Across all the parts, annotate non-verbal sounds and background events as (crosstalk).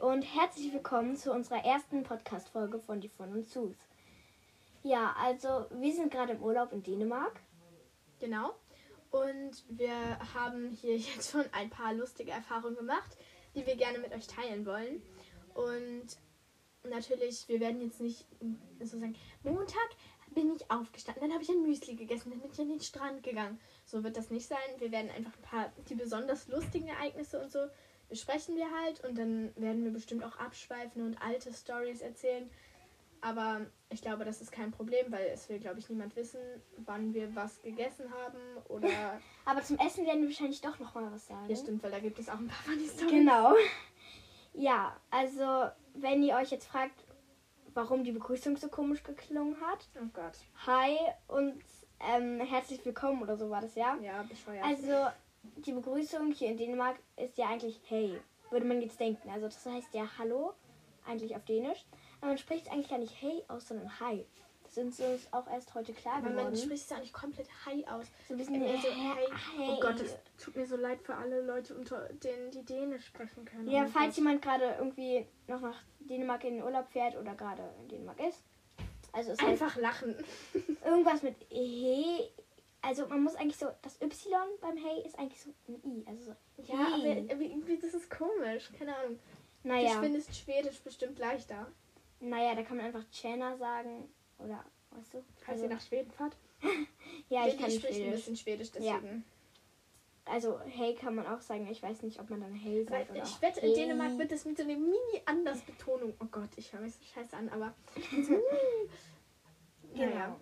Und herzlich willkommen zu unserer ersten Podcast-Folge von Die von und Sus. Ja, also wir sind gerade im Urlaub in Dänemark. Genau. Und wir haben hier (laughs) jetzt schon ein paar lustige Erfahrungen gemacht, die wir gerne mit euch teilen wollen. Und natürlich, wir werden jetzt nicht so sagen, Montag bin ich aufgestanden, dann habe ich ein Müsli gegessen, dann bin ich an den Strand gegangen. So wird das nicht sein. Wir werden einfach ein paar, die besonders lustigen Ereignisse und so besprechen wir halt und dann werden wir bestimmt auch abschweifen und alte Stories erzählen. Aber ich glaube, das ist kein Problem, weil es will, glaube ich, niemand wissen, wann wir was gegessen haben oder. (laughs) Aber zum Essen werden wir wahrscheinlich doch noch mal was sagen. Ja, stimmt, weil da gibt es auch ein paar funny Stories. Genau. (laughs) Ja, also wenn ihr euch jetzt fragt, warum die Begrüßung so komisch geklungen hat. Oh Gott. Hi und ähm, herzlich willkommen oder so war das ja. Ja, bescheuert. Also die Begrüßung hier in Dänemark ist ja eigentlich hey, würde man jetzt denken. Also das heißt ja hallo, eigentlich auf Dänisch. Aber man spricht eigentlich gar nicht hey aus, sondern hi. Das ist uns auch erst heute klar Aber geworden. man spricht es ja auch nicht komplett hi aus. so ein bisschen Immer so, hey, hey. Oh Gott, das tut mir so leid für alle Leute, unter denen die Dänisch sprechen können. Ja, Oh falls Gott. jemand gerade irgendwie noch nach Dänemark in den Urlaub fährt oder gerade in Dänemark ist. Also es heißt Einfach lachen. (laughs) irgendwas mit he. Also man muss eigentlich so, das Y beim hey ist eigentlich so ein I. Also so Ja, aber irgendwie, das ist komisch. Keine Ahnung. Ich Naja, finde es Schwedisch bestimmt leichter. naja, da kann man einfach Tjena sagen. Oder, weißt du? Falls Also, ihr nach Schweden fahrt. (laughs) ja, ich Lilly kann spricht ein Schwedisch. bisschen Schwedisch, Ja. deswegen. Also hey kann man auch sagen. Ich weiß nicht, ob man dann hey sagt oder ich wette, in hey. Dänemark wird das mit so einer Mini-Anders-Betonung. Oh Gott, ich höre mich so scheiße an, aber. (laughs) Genau. Naja.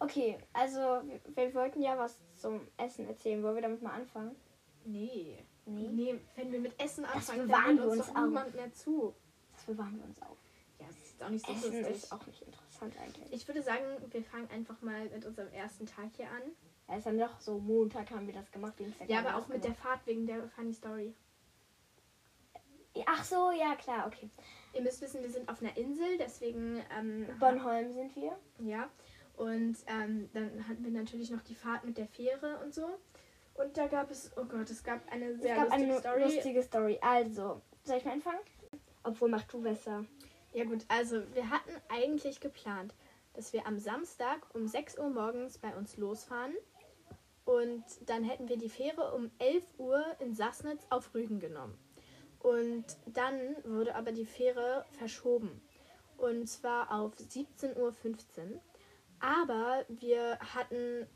Okay, also wir, wir wollten ja was zum Essen erzählen. Wollen wir damit mal anfangen? Nee. Nee. Nee, wenn wir mit Essen anfangen, bewahren dann wir uns auf. niemand mehr zu. Das bewahren wir uns auf. Ja, das ist auch nicht so Essen lustig. ist auch nicht interessant eigentlich. Ich würde sagen, wir fangen einfach mal mit unserem ersten Tag hier an. Ja, ist dann doch so Montag haben wir das gemacht. Dienstag Ja, aber das auch mit der gemacht. Fahrt wegen der Funny Story. Ach so, ja klar, okay. Ihr müsst wissen, wir sind auf einer Insel, deswegen. Ähm, Bornholm sind wir. Ja. Und ähm, dann hatten wir natürlich noch die Fahrt mit der Fähre und so. Und da gab es, oh Gott, es gab eine sehr es gab lustige eine Story. lustige Story. Also, soll ich mal anfangen? Obwohl, mach du besser. Ja gut, also wir hatten eigentlich geplant, dass wir am Samstag um 6 Uhr morgens bei uns losfahren. Und dann hätten wir die Fähre um 11 Uhr in Sassnitz auf Rügen genommen. Und dann wurde aber die Fähre verschoben. Und zwar auf 17.15 Uhr. Aber wir hatten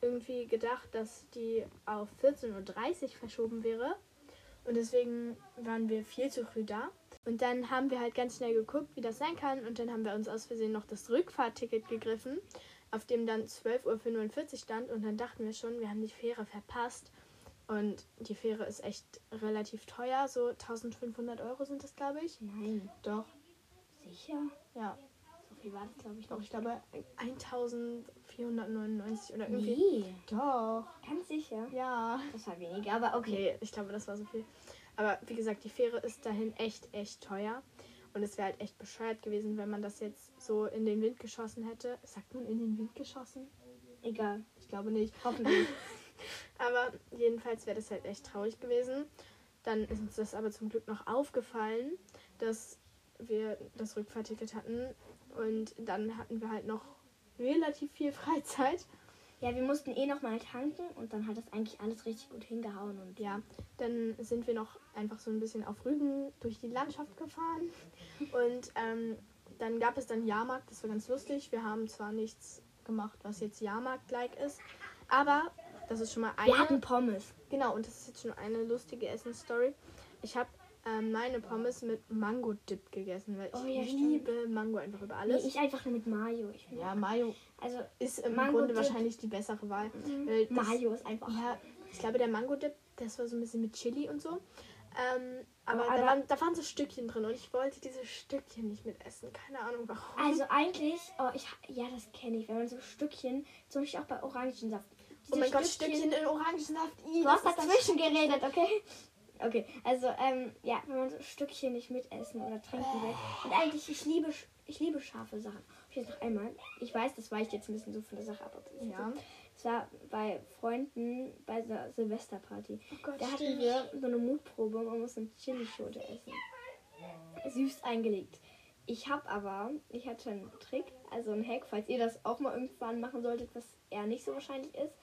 irgendwie gedacht, dass die auf 14.30 Uhr verschoben wäre. Und deswegen waren wir viel zu früh da. Und dann haben wir halt ganz schnell geguckt, wie das sein kann. Und dann haben wir uns aus Versehen noch das Rückfahrtticket gegriffen, auf dem dann 12.45 Uhr stand. Und dann dachten wir schon, wir haben die Fähre verpasst. Und die Fähre ist echt relativ teuer. So 1500 Euro sind das, glaube ich. Nein. Doch, Sicher? ja. Viel war das, glaube ich, Doch, ich glaube 1499 oder irgendwie. Nee, Doch, ganz sicher. ja. Das war weniger, aber okay. Okay, ich glaube, das war so viel. Aber wie gesagt, die Fähre ist dahin echt, echt teuer. Und es wäre halt echt bescheuert gewesen, wenn man das jetzt so in den Wind geschossen hätte. Sagt man in den Wind geschossen? Egal. Ich glaube nicht. Hoffentlich. (laughs) Aber jedenfalls wäre das halt echt traurig gewesen. Dann ist uns das aber zum Glück noch aufgefallen, dass wir das Rückfahrticket hatten. Und dann hatten wir halt noch relativ viel (laughs) Freizeit. ja, wir mussten eh nochmal tanken und dann hat das eigentlich alles richtig gut hingehauen. Und Ja, dann sind wir noch einfach so ein bisschen auf Rügen durch die Landschaft gefahren. Und ähm, dann gab es dann Jahrmarkt, das war ganz lustig. Wir haben zwar nichts gemacht, was jetzt Jahrmarkt-like ist, aber das ist schon mal eine. wir hatten Pommes. Genau, und das ist jetzt schon eine lustige Essensstory. Ich habe ähm, meine Pommes mit Mango-Dip gegessen, weil ich Oh ja, liebe Mango einfach über alles. Nee, ich einfach nur mit Mayo. Ja, Mayo Also, ist im Mango-Dip. Grunde wahrscheinlich die bessere Wahl. weil das- Mayo ist einfach. Ja, ich glaube, der Mango-Dip, das war so ein bisschen mit Chili und so. Ähm, aber Aber- da, waren, da waren so Stückchen drin und ich wollte diese Stückchen nicht mit essen. Keine Ahnung warum. Also eigentlich, oh, ich, ja, das kenne ich, wenn man so Stückchen, zum Beispiel auch bei Orangensaft. oh diese mein Gott, Stückchen in Orangensaft. I, Du hast dazwischen geredet, okay? Okay, also, ähm, ja, wenn man so Stückchen nicht mitessen oder trinken will. Und eigentlich, ich liebe, ich liebe scharfe Sachen. Ich jetzt noch einmal. Ich weiß, das weicht jetzt ein bisschen so von der Sache ab. das Ja. so. Es war bei Freunden bei der Silvesterparty. Oh Gott, Da hatten stimmt. wir so eine Mutprobe und man muss eine Chilischote essen. süß eingelegt. Ich habe aber, ich hatte einen Trick, also einen Hack, falls ihr das auch mal irgendwann machen solltet, was eher nicht so wahrscheinlich ist.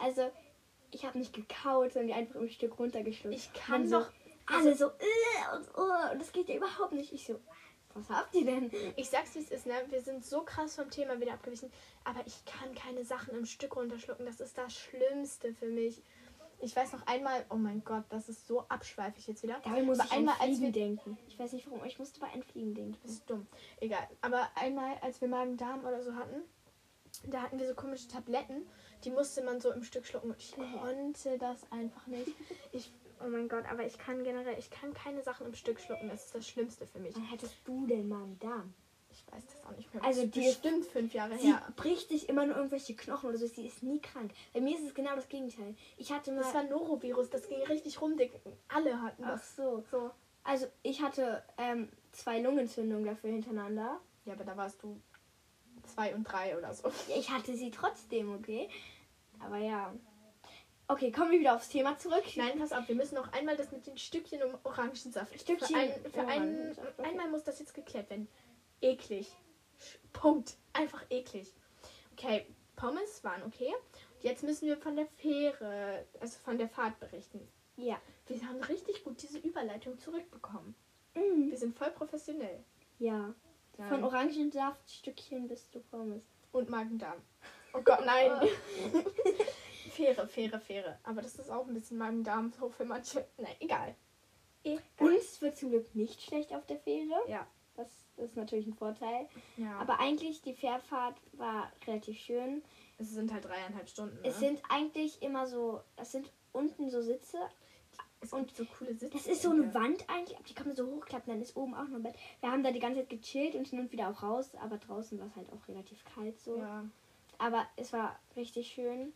Also, ich habe nicht gekaut, sondern die einfach im Stück runtergeschluckt. Ich kann doch- So, alle so, äh, und, oh, und das geht ja überhaupt nicht. Ich so, was habt ihr denn? Ich sag's wie es ist, ne? Wir sind so krass vom Thema wieder abgewichen. Aber ich kann keine Sachen im Stück runterschlucken. Das ist das Schlimmste für mich. Ich weiß noch einmal, oh mein Gott, das ist so abschweifig jetzt wieder. Dabei muss Aber ich einmal, an als Fliegen wir denken. Ich weiß nicht warum, ich musste bei einem Fliegen denken. Das ist dumm. Egal. Aber einmal, als wir Magen-Darm oder so hatten, da hatten wir so komische Tabletten, die musste man so im Stück schlucken und ich konnte das einfach nicht. Ich, oh mein Gott, aber ich kann generell, ich kann keine Sachen im Stück schlucken. Das ist das Schlimmste für mich. Wann hattest du denn mal einen Darm? Ich weiß das auch nicht mehr. Also die- bestimmt fünf Jahre Sie her. bricht sich immer nur irgendwelche Knochen oder so. Sie ist nie krank. Bei mir ist es genau das Gegenteil. Ich hatte mal. Das war Norovirus, das ging richtig rum. dick. Alle hatten Ach das. so. So. Also ich hatte ähm, zwei Lungenentzündungen dafür hintereinander. Ja, aber da warst du zwei und drei oder so. Ich hatte sie trotzdem, okay? Aber ja. Okay, kommen wir wieder aufs Thema zurück. Nein, pass auf, wir müssen noch einmal das mit den Stückchen um Orangensaft. Stückchen Für, ein, für okay. einmal muss das jetzt geklärt werden. Eklig. Punkt. Einfach eklig. Okay, Pommes waren okay. Jetzt müssen wir von der Fähre, also von der Fahrt berichten. Ja. Wir haben richtig gut diese Überleitung zurückbekommen. Mhm. Wir sind voll professionell. Ja. Ja. Von Orangensaftstückchen bis zu Pommes. Und Magen-Darm. Oh Gott, nein. (laughs) (laughs) Fähre, Fähre, Fähre. Aber das ist auch ein bisschen Magen-Darm so für manche. Nein, egal. Egal. Uns wird zum Glück nicht schlecht auf der Fähre. Ja. Das ist natürlich ein Vorteil. ja. Aber eigentlich, die Fährfahrt war relativ schön. es sind halt dreieinhalb Stunden. Ne? Es sind eigentlich immer so, es sind unten so Sitze. Es und so coole Sitze. Das ist so eine Wand eigentlich, aber die kann man so hochklappen, dann ist oben auch noch ein Bett. Wir haben da die ganze Zeit gechillt und hin und wieder auch raus, aber draußen war es halt auch relativ kalt so. Ja. Aber es war richtig schön.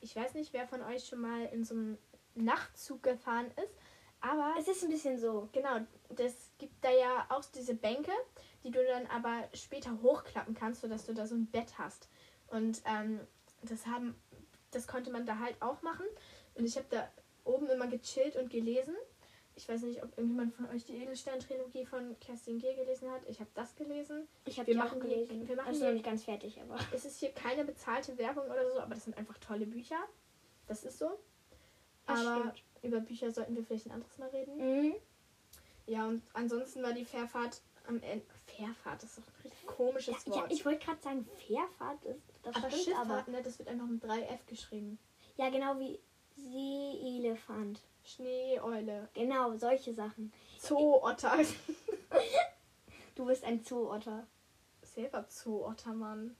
Ich weiß nicht, wer von euch schon mal in so einem Nachtzug gefahren ist, aber Es ist ein bisschen so. genau, das gibt da ja auch diese Bänke, die du dann aber später hochklappen kannst, sodass du da so ein Bett hast. Und ähm, das haben, das konnte man da halt auch machen. Und ich habe da oben immer gechillt und gelesen. Ich weiß nicht, ob irgendjemand von euch die Edelstein-Trilogie von Kerstin G. gelesen hat. Ich habe das gelesen. Ich habe die auch machen die- gelesen. wir machen also die- noch nicht ganz fertig, aber. Es ist hier keine bezahlte Werbung oder so, aber das sind einfach tolle Bücher. Das ist so. Das aber stimmt. über Bücher sollten wir vielleicht ein anderes Mal reden. Mhm. Ja, und ansonsten war die Fährfahrt am Ende. Fährfahrt, das ist doch ein richtig komisches Ja, Wort. ich wollte gerade sagen, Fährfahrt, das, das aber stimmt Schifffahrt, aber. ne, das wird einfach mit 3F geschrieben. Ja, genau wie Seeelefant. Schneeeule. Genau, solche Sachen. Zootter. (laughs) Du bist ein Zootter. Selber Zootter, Mann.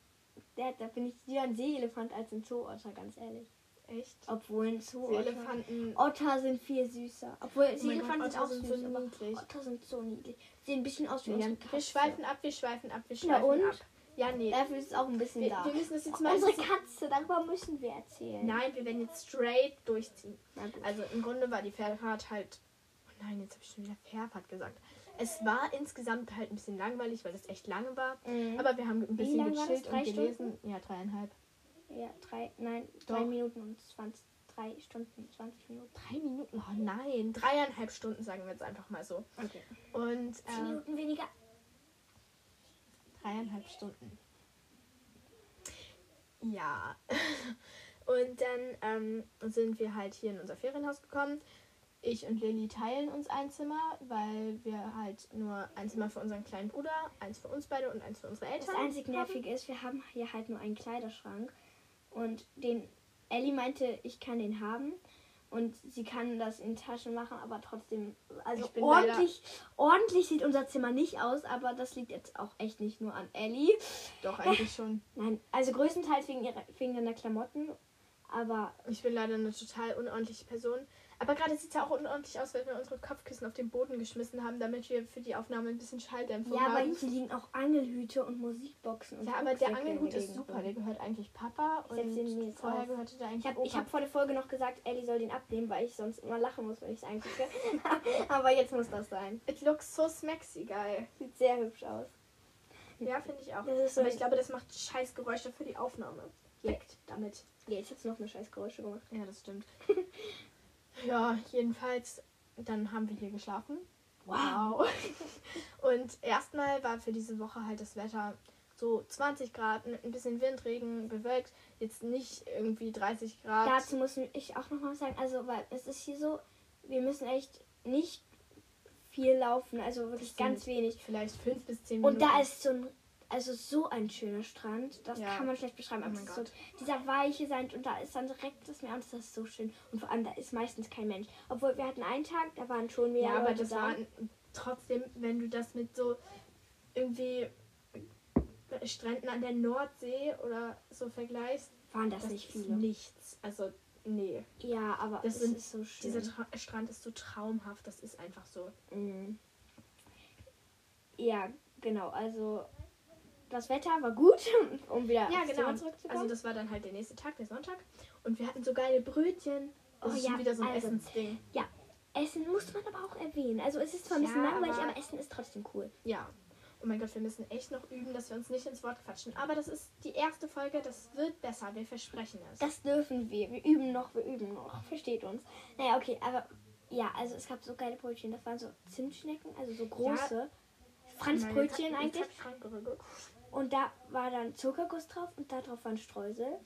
Der, da bin ich lieber ein Seeelefant als ein Zootter, ganz ehrlich. Echt? Obwohl ein Zootter. Seeelefanten. Otter sind viel süßer. Obwohl Oh Seeelefanten sind auch sind süß, so niedlich. Otter sind so niedlich. Sehen ein bisschen aus wie Ja, unsere wir schweifen ab, wir schweifen ab, wir Na schweifen und? ab. Ja, nee. Dafür ist es auch ein bisschen Wir, da. wir müssen das jetzt mal. Unsere Katze, darüber müssen wir erzählen. Nein, wir werden jetzt straight durchziehen. Also im Grunde war die Fährfahrt halt. Oh nein, jetzt habe ich schon wieder Fährfahrt gesagt. Es war insgesamt halt ein bisschen langweilig, weil es echt lange war. Mhm. Aber wir haben ein bisschen gechillt Drei und gelesen. Ja, dreieinhalb. Ja, drei, nein, Doch. drei Minuten und 20, drei Stunden, 20 Minuten. Drei Minuten? Oh nein, dreieinhalb Stunden sagen wir jetzt einfach mal so. Okay. Und Zehn äh, Minuten weniger. Dreieinhalb Stunden. Ja. (laughs) Und dann ähm, sind wir halt hier in unser Ferienhaus gekommen. Ich und Lilly teilen uns ein Zimmer, weil wir halt nur ein Zimmer für unseren kleinen Bruder, eins für uns beide und eins für unsere Das Eltern. einzig Nervige ist, wir haben hier halt nur einen Kleiderschrank. Und den Ellie meinte, ich kann den haben. Und sie kann das in Taschen machen, aber trotzdem, also Ich bin ordentlich, ordentlich sieht unser Zimmer nicht aus, aber das liegt jetzt auch echt nicht nur an Ellie. Doch, eigentlich schon. (laughs) Nein, also größtenteils wegen ihrer, wegen deiner Klamotten, aber Ich bin leider eine total unordentliche Person. Aber gerade sieht es ja auch unordentlich aus, weil wir unsere Kopfkissen auf den Boden geschmissen haben, damit wir für die Aufnahme ein bisschen Schalldämpfung ja, aber haben. hier liegen auch Angelhüte und Musikboxen und Ja, aber der Angelhut ist super. Der gehört eigentlich Papa Ich den und jetzt vorher auf. gehörte der eigentlich Ich habe ich hab vor der Folge noch gesagt, Ellie soll den abnehmen, weil ich sonst immer lachen muss, wenn ich es eingucke. (laughs) aber jetzt muss das sein. It looks so smexy, geil. Sieht sehr hübsch aus. Ja, finde ich auch. Das ist so Aber ich glaube, das macht scheiß Geräusche für die Aufnahme. Weg damit. Ja, jetzt hat's noch eine scheiß Geräusche gemacht. Ja, das stimmt. (laughs) ja, jedenfalls, dann haben wir hier geschlafen. Wow. (laughs) Und erstmal war für diese Woche halt das Wetter so 20 Grad, mit ein bisschen Windregen, bewölkt. Jetzt nicht irgendwie 30 Grad. Dazu muss ich auch noch mal sagen, also weil es ist hier so, wir müssen echt nicht viel laufen, also wirklich ganz wenig. Vielleicht 5 bis 10 Minuten. Und da ist so ein, also so ein schöner Strand, das Ja. kann man schlecht beschreiben. Oh so, dieser weiche Sand und da ist dann direkt das Meer und das ist so schön. Und vor allem, da ist meistens kein Mensch. Obwohl wir hatten einen Tag, da waren schon mehr Ja, aber das da. war trotzdem, wenn du das mit so irgendwie Stränden an der Nordsee oder so vergleichst, waren das, das nicht viele. nichts. Also, nee. Ja, aber Das sind- ist so schön. Dieser Tra Strand ist so traumhaft, das ist einfach so. Mhm. Ja, genau. Also das Wetter war gut, um wieder Ja, genau. Zurückzukommen. Also das war dann halt der nächste Tag, der Sonntag. Und wir hatten so geile Brötchen. Das Oh ist ja, wieder so ein also- Essensding. Essen muss man aber auch erwähnen. Also es ist zwar ein bisschen Ja, langweilig, aber- aber Essen ist trotzdem cool. Ja. Oh mein Gott, wir müssen echt noch üben, dass wir uns nicht ins Wort quatschen. Aber das ist die erste Folge, das wird besser, wir versprechen es. Das dürfen wir. Wir üben noch, wir üben noch. Versteht uns. Naja, okay, aber ja, also es gab so geile Brötchen. Das waren so Zimtschnecken, also so große. Franzbrötchen Meine eigentlich. Tag- Und da war dann Zuckerguss drauf und da drauf waren Streusel.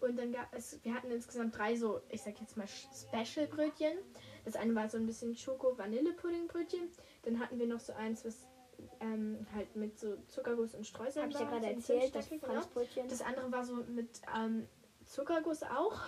Und dann gab es, wir hatten insgesamt drei so, ich sag jetzt mal Special-Brötchen. Das eine war so ein bisschen Schoko-Vanille-Pudding-Brötchen. Dann hatten wir noch so eins, was ähm, halt mit so Zuckerguss und Streuseln Habe ich ja gerade so erzählt, das Zimtstückchen, genau. Franzbrötchen. Das andere war so mit ähm, Zuckerguss auch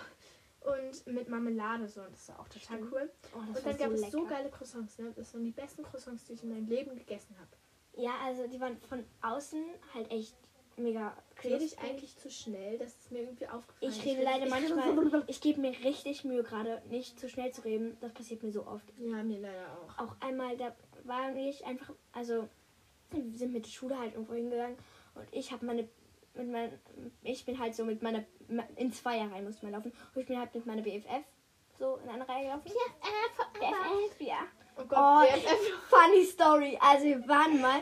und mit Marmelade so. Und das war auch total Stimmt. cool. Oh, Und dann gab es so lecker. geile Croissants. Ne? Das waren die besten Croissants, die ich in meinem Leben gegessen habe. Ja, also die waren von außen halt echt mega Rede ich eigentlich zu schnell? Das ist mir irgendwie aufgefallen. Ich rede leider manchmal, (laughs) ich gebe mir richtig Mühe gerade, nicht zu schnell zu reden. Das passiert mir so oft. Ja, mir leider auch. Auch einmal, da war ich einfach, also wir sind mit der Schule halt irgendwo hingegangen und ich habe meine, mit mein, ich bin halt so mit meiner, in zwei Reihen musste man laufen und ich bin halt mit meiner BFF so in eine Reihe gelaufen. BFF, ja. Oh Oh, Gott, BFF. funny Story. Also wir waren (laughs) mal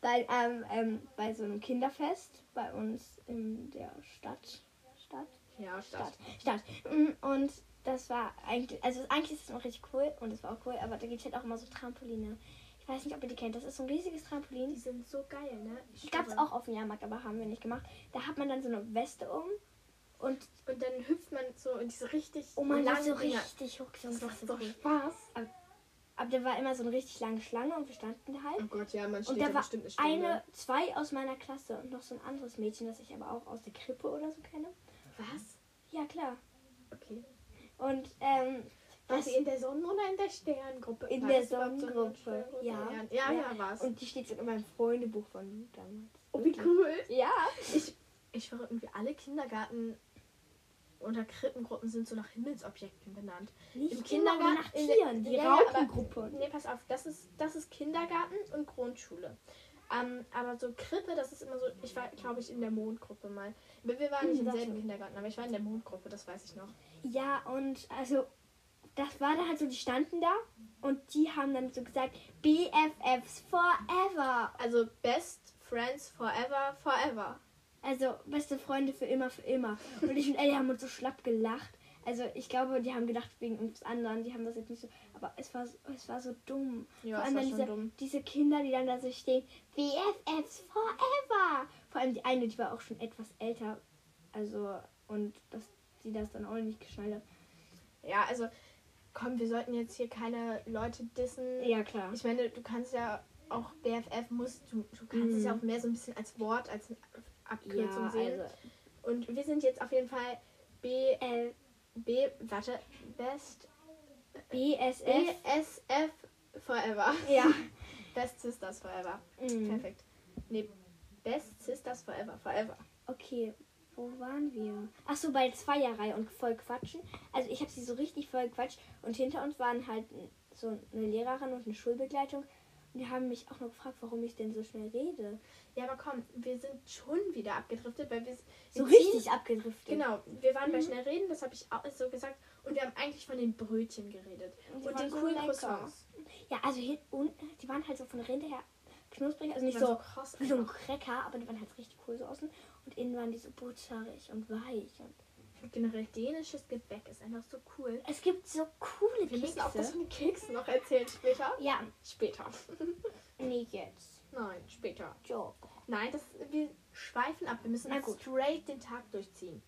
bei, ähm, ähm, bei so einem Kinderfest bei uns in der Stadt. Stadt? Ja, Stadt. Stadt. Stadt. Mm, Und das war eigentlich, also eigentlich ist es noch richtig cool und es war auch cool, aber da gibt es halt auch immer so Trampoline. Ich weiß nicht, ob ihr die kennt. Das ist so ein riesiges Trampolin. Die sind so geil, ne? Die gab es auch auf dem Jahrmarkt, aber haben wir nicht gemacht. Da hat man dann so eine Weste um und Und dann hüpft man so in diese richtig oh man so richtig hoch. Das macht so so cool. Spaß. Aber da war immer so eine richtig lange Schlange und wir standen da halt. Oh Gott, ja, man Und steht da da war bestimmt eine eine, zwei aus meiner Klasse und noch so ein anderes Mädchen, das ich aber auch aus der Krippe oder so kenne. Was? Ja, klar. Okay. Und ähm, War sie in der Sonnen- oder in der Sterngruppe? In War der Sonnengruppe, Sterngruppe? ja. Ja, ja, Ja. war's. und die steht so in meinem Freundebuch von damals. oh, wie cool. Ja. Ich, ich höre irgendwie alle Kindergarten oder Krippengruppen sind so nach Himmelsobjekten benannt. Nicht Im Kindergarten- nach Tieren. Die Ja, ja, aber-. Nee, pass auf, das ist, das ist Kindergarten und Grundschule. Ähm, aber so Krippe, das ist immer so, ich war, glaube ich, in der Mondgruppe mal. Wir waren nicht Hm, im selben. Kindergarten, aber ich war in der Mondgruppe, das weiß ich noch. Ja, und also, das war dann halt so, die standen da und die haben dann so gesagt, BFFs forever. Also Best Friends Forever, Forever. Also, beste Freunde für immer, für immer. Und ich und Ellie haben uns so schlapp gelacht. Also, ich glaube, die haben gedacht wegen uns anderen. Die haben das jetzt nicht so. Aber es war, es war so dumm. Ja, Vor allem diese, dumm. diese Kinder, die dann da so stehen. BFFs forever. Vor allem die eine, die war auch schon etwas älter. Also, und dass die das dann auch nicht geschnallt hat. Ja, also, komm, wir sollten jetzt hier keine Leute dissen. Ja, klar. Ich meine, du kannst ja auch BFF musst, du, du kannst es ja auch mehr so ein bisschen als Wort, als Abkürzung ja, sehen. also, Und wir sind jetzt auf jeden Fall B, äh, B, warte, Best BSF. BSF Forever. Ja. (laughs) Best Sisters Forever. Mhm. Perfekt. Nee, Best Sisters Forever. Forever. Okay, wo waren wir? Ach so, bei Zweierreihe und voll quatschen. Also ich habe sie so richtig voll quatscht und hinter uns waren halt so eine Lehrerin und eine Schulbegleitung. Und die haben mich auch noch gefragt, warum ich denn so schnell rede. Ja, aber komm, wir sind schon wieder abgedriftet, weil wir So wir richtig ziehen- abgedriftet. Genau, wir waren bei Mhm. schnell reden, das habe ich auch so gesagt. Und wir haben eigentlich von den Brötchen geredet. Und Und, den so coolen. Croissants. Ja, also hier unten, die waren halt so von der Rinde her knusprig, also nicht waren so, krass. wie so (laughs) ein. Cracker, aber die waren halt richtig cool so außen. Und innen waren die so butterig und weich. Und Generell dänisches Gebäck ist einfach so cool. Es gibt so coole Wir müssen auch das Kekse. von Keksen noch erzählen später. Ja, Später. (laughs) nee, jetzt. Nein, später. Job. Nein, das, wir schweifen ab. Wir müssen straight den Tag durchziehen.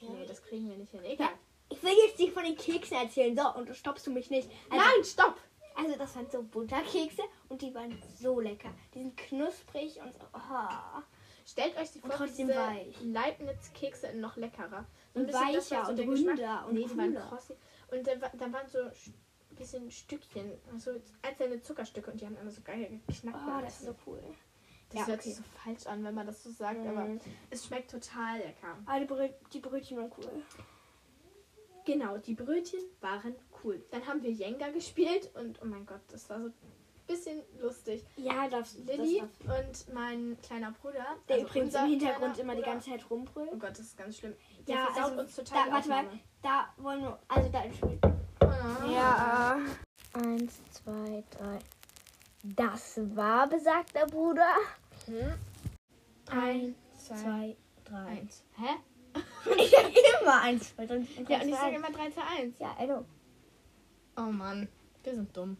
Ja. Nee, das kriegen wir nicht hin. Egal. Ich will jetzt nicht von den Keksen erzählen, so, und du stoppst du mich nicht. Also, Nein, stopp! Also, das waren so Butterkekse und die waren so lecker. Die sind knusprig und so. Oh. Stellt euch die vor, diese weich. Leibniz-Kekse noch leckerer. So Und weicher und runder und nee, die waren krossig. Und da, wa- da waren so ein bisschen Stückchen, also einzelne Zuckerstücke und die haben immer so geil geknackt. Oh, das ist so cool. das ja, hört okay. sich so falsch an, wenn man das so sagt, aber Mhm. es schmeckt total lecker. Aber die, Brö die Brötchen waren cool. Genau, die Brötchen waren cool. Dann haben wir Jenga gespielt und oh mein Gott, das war so bisschen lustig. Ja, das, Lilly das und mein kleiner Bruder, der also übrigens im Hintergrund immer die ganze Zeit Oh rumbrüllt. Gott, das ist ganz schlimm. Der Ja, also, uns total da, warte mal, da wollen wir, also da entschuldigt. Ah. Ja. Eins, zwei, drei. Das war besagter Bruder. Hm? Eins, zwei, zwei, drei. eins. Hä? Ich sag immer eins, zwei, drei. und Ja, drei, und ich sage eins. immer 3 zu 1. Ja, hallo. Oh Mann, wir sind dumm.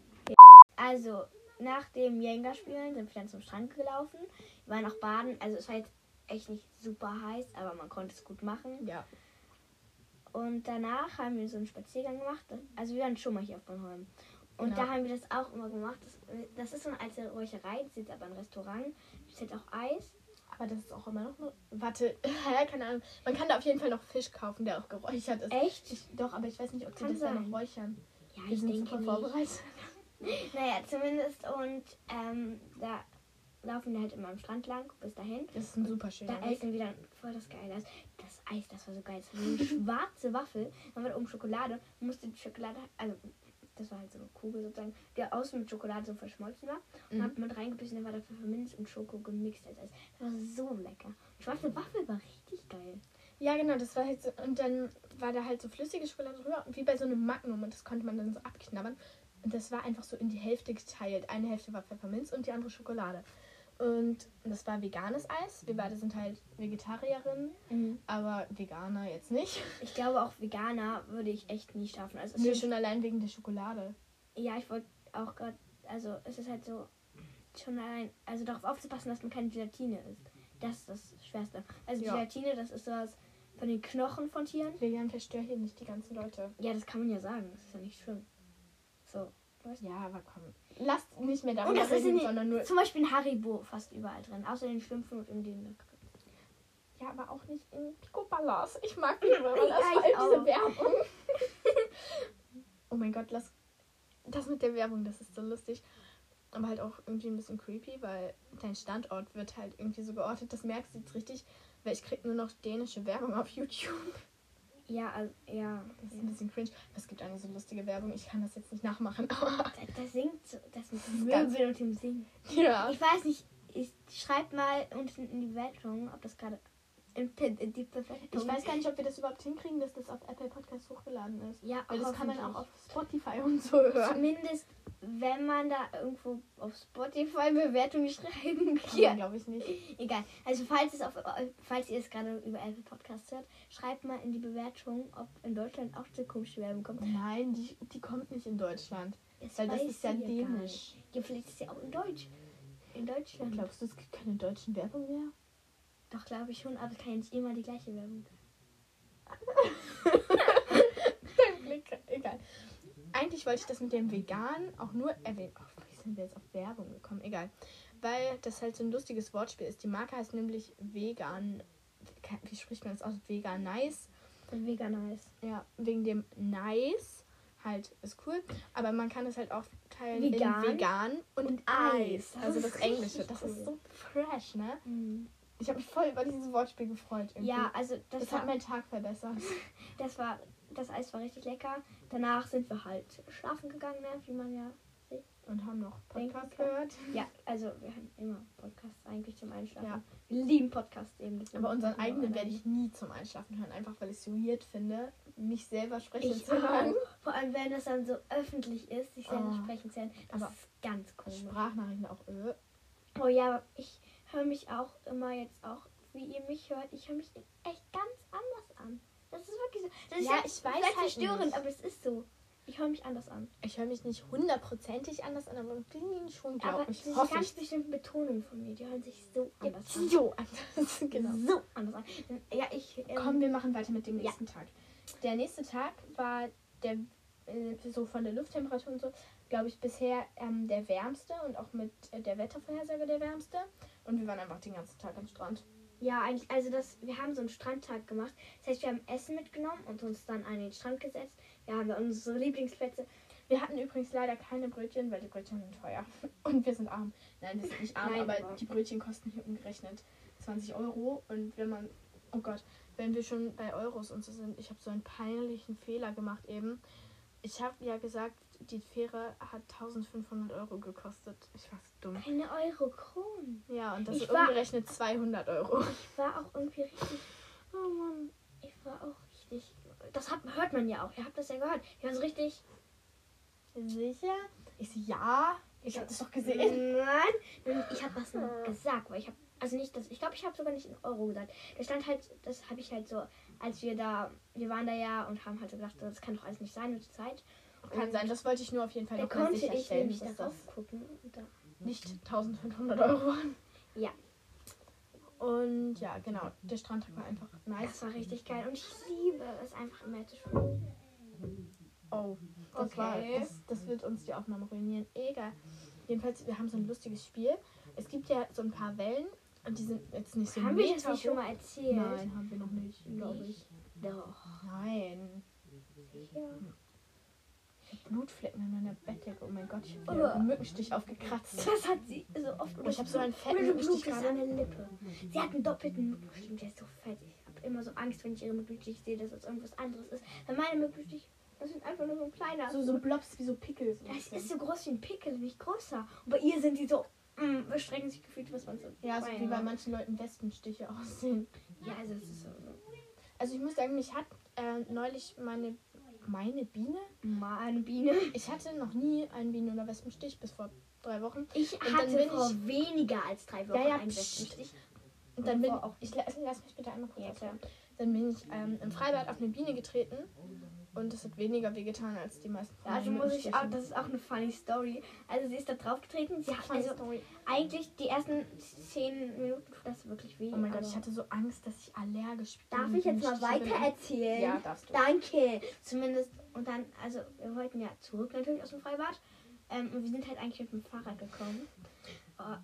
Also, nach dem Jenga-Spielen sind wir dann zum Strand gelaufen. Wir waren auch baden. Also, es war jetzt echt nicht super heiß, aber man konnte es gut machen. Ja. Und danach haben wir so einen Spaziergang gemacht. Also, wir waren schon mal hier auf Bornholm. Und Genau. da haben wir das auch immer gemacht. Das, das ist so eine alte Räucherei. Das ist jetzt aber ein Restaurant. Es hat auch Eis. Aber das ist auch immer noch eine. Warte? (laughs) Keine Ahnung. Man kann da auf jeden Fall noch Fisch kaufen, der auch geräuchert ist. Echt? Ich, doch, aber ich weiß nicht, ob sie Kann das da sein. noch räuchern. Ja, Wir ich sind denke super nicht. vorbereitet. (laughs) Naja, zumindest. Und ähm, da laufen wir halt immer am Strand lang bis dahin. Das ist ein super schöner Da essen wir dann voll das Geile. Das, das Eis, das war so geil. Das war so eine (laughs) schwarze Waffel. Dann war da oben Schokolade. Man musste die Schokolade, also das war halt so eine Kugel sozusagen, die außen mit Schokolade so verschmolzen war. Und Mhm. hat man reingebissen, dann war da Pfefferminz und Schoko gemixt als Eis. Das war so lecker. Schwarze Waffel war richtig geil. Ja, genau, das war halt so. Und dann war da halt so flüssige Schokolade drüber, wie bei so einem Magnum. Und das konnte man dann so abknabbern. Und das war einfach so in die Hälfte geteilt. Eine Hälfte war Pfefferminz und die andere Schokolade. Und das war veganes Eis. Wir beide sind halt Vegetarierinnen, aber Veganer jetzt nicht. Ich glaube auch Veganer würde ich echt nie schaffen. Also Nur schon allein wegen der Schokolade. Ja, ich wollte auch gerade, also es ist halt so, schon allein, also darauf aufzupassen, dass man keine Gelatine isst. Das ist das Schwerste. Also Ja. Gelatine, das ist sowas von den Knochen von Tieren. Lilian, verstör hier nicht die ganzen Leute. Ja, das kann man ja sagen, das ist ja nicht schlimm. So. Ja, aber komm. Lasst nicht mehr darüber reden, sondern nur. zum Beispiel in Haribo fast überall drin, außer in den Schlümpfen und in den Ja, aber auch nicht in Pico Ballas. Ich mag Pico Ballas, Ja, vor diese. Werbung. (laughs) oh mein Gott, lass. Das mit der Werbung, das ist so lustig. Aber halt auch irgendwie ein bisschen creepy, weil dein Standort wird halt irgendwie so geortet. Das merkst du jetzt richtig, weil ich krieg nur noch dänische Werbung auf YouTube. Ja, also, ja. Das ist ein bisschen cringe. Es gibt eine so lustige Werbung. Ich kann das jetzt nicht nachmachen. (laughs) Da, da singt so, das mit dem Wirbel und dem Singen. Ja. Ich weiß nicht, ich schreib mal unten in die Bewertung, ob das gerade in, in, die Bewertung. Ich weiß gar nicht, ob wir das (laughs) überhaupt hinkriegen, dass das auf Apple Podcast hochgeladen ist. Ja, Weil das kann man auch auf Spotify und so hören. Zumindest, wenn man da irgendwo auf Spotify Bewertungen schreiben Kann glaube ich, nicht. Egal. Also falls es auf, falls ihr es gerade über Apple Podcasts hört, schreibt mal in die Bewertung, ob in Deutschland auch so komische Werbung kommt. Nein, die, die kommt nicht in Deutschland. Das Weil das ist ja dänisch. nicht. Ja, vielleicht ist es ja auch in Deutsch. In Deutschland. Glaubst du, es gibt keine deutschen Werbung mehr? Doch, glaube ich schon, aber es kann ja nicht immer die gleiche Werbung. (laughs) (laughs) Dein Blick, egal. Eigentlich wollte ich das mit dem Vegan auch nur erwähnen. Oh, wie sind wir jetzt auf Werbung gekommen? Egal. Weil das halt so ein lustiges Wortspiel ist. Die Marke heißt nämlich Vegan. Wie spricht man das aus? Vegan Nice. Mega nice. Ja, wegen dem Nice halt ist cool. Aber man kann es halt auch teilen Vegan in Vegan und, und Eis. Das Also das Englische. Das cool. ist so fresh, ne? Mhm. Ich habe mich voll über dieses Wortspiel gefreut. Irgendwie. Ja, also das, das hat meinen Tag verbessert. (laughs) das war, das Eis war richtig lecker. Danach sind wir halt schlafen gegangen, ne? wie man ja Und haben noch Podcast gehört. Ja, also wir haben immer Podcasts eigentlich zum Einschlafen. Ja. Wir lieben Podcasts eben. Aber unseren eigenen werde ich nie zum Einschlafen hören, einfach weil ich es so weird finde, mich selber sprechen Ich zu hören. auch. Vor allem, wenn das dann so öffentlich ist, sich selber Oh. sprechen zu hören. Das Aber ist ganz komisch. Sprachnachrichten auch. Äh. Oh ja, aber ich höre mich auch immer jetzt auch, wie ihr mich hört. Ich höre mich echt ganz anders an. Das ist wirklich so. Das ist Ja, jetzt ich weiß halt verstörend, nicht. aber es ist so. Ich höre mich anders an. Ich höre mich nicht hundertprozentig anders an, aber bisschen schon, aber glaube ich. Hoffe ganz ich. bestimmte Betonung von mir. Die hören sich so anders an. So anders. (laughs) genau. So anders an. Ja, ich. Ähm, Komm, wir machen weiter mit dem Ja. nächsten Tag. Der nächste Tag war der äh, so von der Lufttemperatur und so, glaube ich, bisher ähm, der wärmste und auch mit äh, der Wettervorhersage der wärmste. Und wir waren einfach den ganzen Tag am Strand. Ja, eigentlich, also das, wir haben so einen Strandtag gemacht. Das heißt, wir haben Essen mitgenommen und uns dann an den Strand gesetzt. Wir haben unsere Lieblingsplätze. Wir hatten übrigens leider keine Brötchen, weil die Brötchen sind teuer. (laughs) Und wir sind arm. Nein, wir sind nicht arm, Nein, aber aber- die Brötchen kosten hier umgerechnet 20 Euro. Und wenn man, oh Gott, wenn wir schon bei Euros und so sind, ich habe so einen peinlichen Fehler gemacht eben. Ich habe ja gesagt, die Fähre hat 1500 Euro gekostet. Ich war so dumm. Eine Euro Kronen. Ja, und das Ich ist war- umgerechnet 200 Euro. Ich war auch irgendwie richtig. (laughs) Oh Mann. Ich war auch richtig. Das hat, hört man ja auch. Ihr habt das ja gehört. Ich war so richtig. Sicher? Ich so, ja. Ich habe das doch gesehen. Nein, ich habe was nur gesagt, weil ich habe also nicht das. Ich glaube, ich habe sogar nicht in Euro gesagt. Da stand halt, das habe ich halt so, als wir da, wir waren da ja und haben halt so gedacht, das kann doch alles nicht sein mit der Zeit. Kann Und sein, das wollte ich nur auf jeden Fall noch konnte ich sicherstellen, nämlich dass darauf das gucken. Da, nicht 1500 Euro waren. Ja. Und ja, genau. Der Strandtag war einfach nice. das war richtig geil und ich liebe es einfach im Meer zu schwimmen. Oh, das war, Okay. das, das wird uns die Aufnahme ruinieren. Egal. Jedenfalls, wir haben so ein lustiges Spiel. Es gibt ja so ein paar Wellen und die sind jetzt nicht so haben wir das Meter nicht schon mal erzählt? Nein, haben wir noch nicht, glaube ich. Doch. Nein. Ja. Blutflecken an meiner Bettdecke. Oh mein Gott, ich habe einen Mückenstich aufgekratzt. (laughs) Das hat sie so oft. Oh, ich habe so einen fetten Mückenstich gerade. an der Lippe. Sie hat einen doppelten Mückenstich. Der ist so fett. Ich habe immer so Angst, wenn ich ihre Mückenstich sehe, dass es irgendwas anderes ist. Weil meine Mückenstich, das sind einfach nur so ein kleiner. So, so Blobs wie so Pickel. So das ist so groß wie ein Pickel, nicht größer. Und bei ihr sind die so, mm, bestrecken sich gefühlt, was man so. ja, so wie bei manchen Leuten Wespenstiche (laughs) aussehen. Ja, also es ist so. Also ich muss sagen, mich hat äh, neulich meine, meine Biene, Mal eine Biene. ich hatte noch nie einen Bienen- oder Wespenstich bis vor drei Wochen. Ich dann hatte vor ich- weniger als drei Wochen Ja, ja, einen. Wespenstich. Und dann bin ich, lass, mich bitte einmal kurz Ja. Dann bin ich ähm, im Freibad auf eine Biene getreten und es hat weniger wehgetan als die meisten Ja, also muss ich auch, das ist auch eine funny Story. Also sie ist da draufgetreten. Sie hat also Story. eigentlich die ersten zehn Minuten tut das wirklich weh. Oh mein Gott, ich hatte so Angst, dass ich allergisch bin. Darf ich jetzt mal bin. weiter erzählen? Ja, darfst du. Danke. Zumindest, und dann, also wir wollten ja zurück natürlich aus dem Freibad. Ähm, und wir sind halt eigentlich mit dem Fahrrad gekommen. Oh,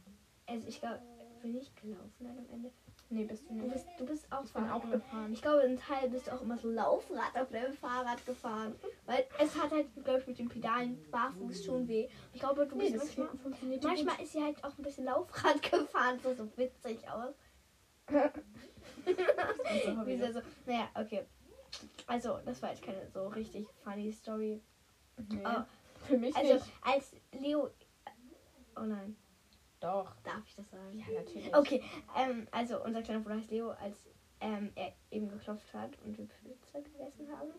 also ich glaube, bin ich gelaufen dann am Ende. Nee, bist du Du nicht. bist, du bist auch Ich bin auch gefahren. Ich glaube, ein Teil bist du auch immer so Laufrad auf deinem Fahrrad gefahren. Weil es hat halt, glaube ich, mit den Pedalen barfuß schon weh. Ich glaube, du Nee, bist manchmal, manchmal ist sie halt auch ein bisschen Laufrad (laughs) gefahren. So, so witzig aus. Also, (laughs) Wie so, naja, okay. Also, das war jetzt keine so richtig funny Story. nee, Oh, für mich also, nicht. als Leo. Oh nein, Doch. darf ich das sagen? Ja, natürlich. Okay, ähm, also unser kleiner Bruder heißt Leo, als ähm, er eben geklopft hat und wir Pizza gegessen haben.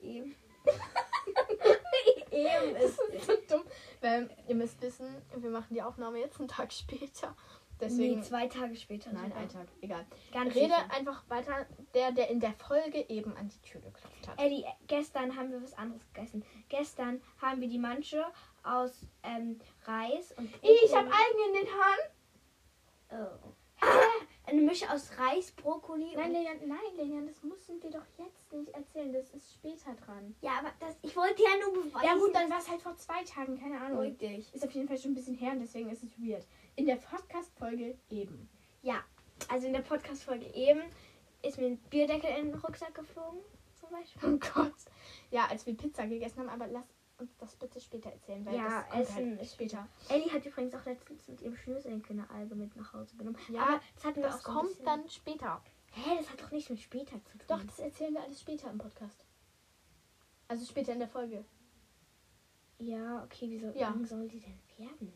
Eben. (laughs) eben ist. Das ist so dumm. Weil ihr müsst wissen, wir machen die Aufnahme jetzt einen Tag später. Deswegen. nee, zwei Tage später. Nein, sogar. ein Tag. Egal. Ganz Rede sicher. einfach weiter. Der, der in der Folge eben an die Tür geklopft hat. Eddie, gestern haben wir was anderes gegessen. Gestern haben wir die Manche aus ähm, Reis und Ich habe Algen in den Haaren. Oh. Eine Mische aus Reis, Brokkoli Nein, und... Lilian, nein, Lilian, das müssen wir doch jetzt nicht erzählen. Das ist später dran. Ja, aber das, ich wollte ja nur beweisen. Ja gut, dann war es halt vor zwei Tagen, keine Ahnung. Dich. Ist auf jeden Fall schon ein bisschen her und deswegen ist es weird. In der Podcast-Folge eben. Ja, also in der Podcast-Folge eben ist mir ein Bierdeckel in den Rucksack geflogen, zum Beispiel. Oh Gott. Ja, als wir Pizza gegessen haben, aber lass uns das bitte später erzählen, weil Ja, das kommt Essen halt später. Ellie hat übrigens auch letztens mit ihrem Schnürsenkel eine Alge mit nach Hause genommen. Ja, aber das hatten wir Das auch so kommt dann später. Hä, das hat doch nichts mit später zu tun. Doch, das erzählen wir alles später im Podcast. Also später in der Folge. Ja, okay, wieso Ja. lang soll die denn werden?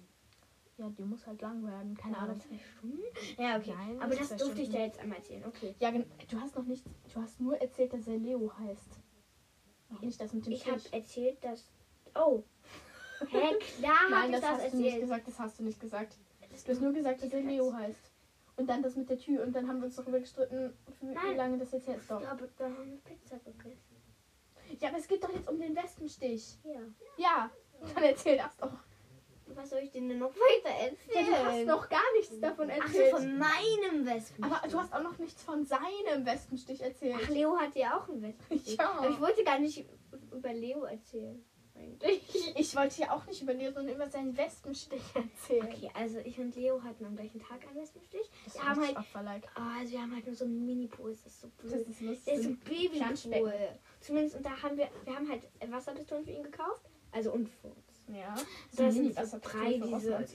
Ja, die muss halt lang werden. Keine Ja, Ahnung. Zwei Stunden? Ja, okay. Nein, aber das durfte ich Stunden. dir jetzt einmal erzählen. Okay. Ja, du hast noch nicht, du hast nur erzählt, dass er Leo heißt. Noch nicht das mit dem Ich habe erzählt, dass. Oh. Hä, (laughs) klar Nein, ich das, das hast du nicht erzählt. gesagt, das hast du nicht gesagt. Du hast nur gesagt, dass er Leo heißt. Und dann das mit der Tür und dann haben wir uns darüber gestritten, wie lange das jetzt her ist. Ich Doch. glaube, da haben wir Pizza gegessen. Ja, aber es geht doch jetzt um den Wespenstich. Ja. Ja, dann erzähl das doch. Was soll ich denn denn noch weiter Ja, erzählen? du hast noch gar nichts davon Ach so, erzählt. von meinem Wespen. aber du hast auch noch nichts von seinem Wespenstich erzählt. Ach, Leo hatte ja auch einen Wespenstich. (laughs) Ja. Aber ich wollte gar nicht über Leo erzählen. Eigentlich. Ich wollte ja auch nicht über Leo, sondern über seinen Wespenstich erzählen. Okay, also ich und Leo hatten am gleichen Tag einen Wespenstich. Das Wir ist haben halt, Opferlike. oh, also wir haben halt nur so einen Mini-Pool. Das ist so blöd. Das ist lustig. Der ist ein. Babypool. Zumindest, und da haben wir, wir haben halt Wasserpistolen für ihn gekauft. Also und für uns. Ja. So, das sind so Wasserpistolen drei, diese, auch von Peppa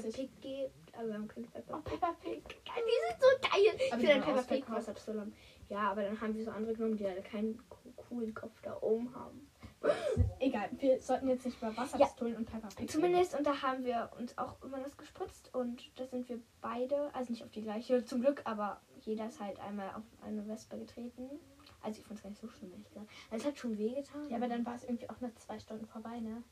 299. Pig gibt. Aber wir haben keine Peppa Oh, Peppa Pig. Die sind so geil. Ich Aber will die ein Peppa Pig. Wasserpistole haben. Ja, aber dann haben wir so andere genommen, die halt keinen co- coolen Kopf da oben haben. Egal, wir sollten jetzt nicht über Wasserpistolen und Peppa Pig Zumindest, und da haben wir uns auch immer das gespritzt und da sind wir beide, also nicht auf die gleiche zum Glück, aber jeder ist halt einmal auf eine Wespe getreten. Also ich fand es gar nicht so schlimm, ehrlich gesagt. Also es hat schon wehgetan. Ja, aber dann war es irgendwie auch nach zwei Stunden vorbei, ne?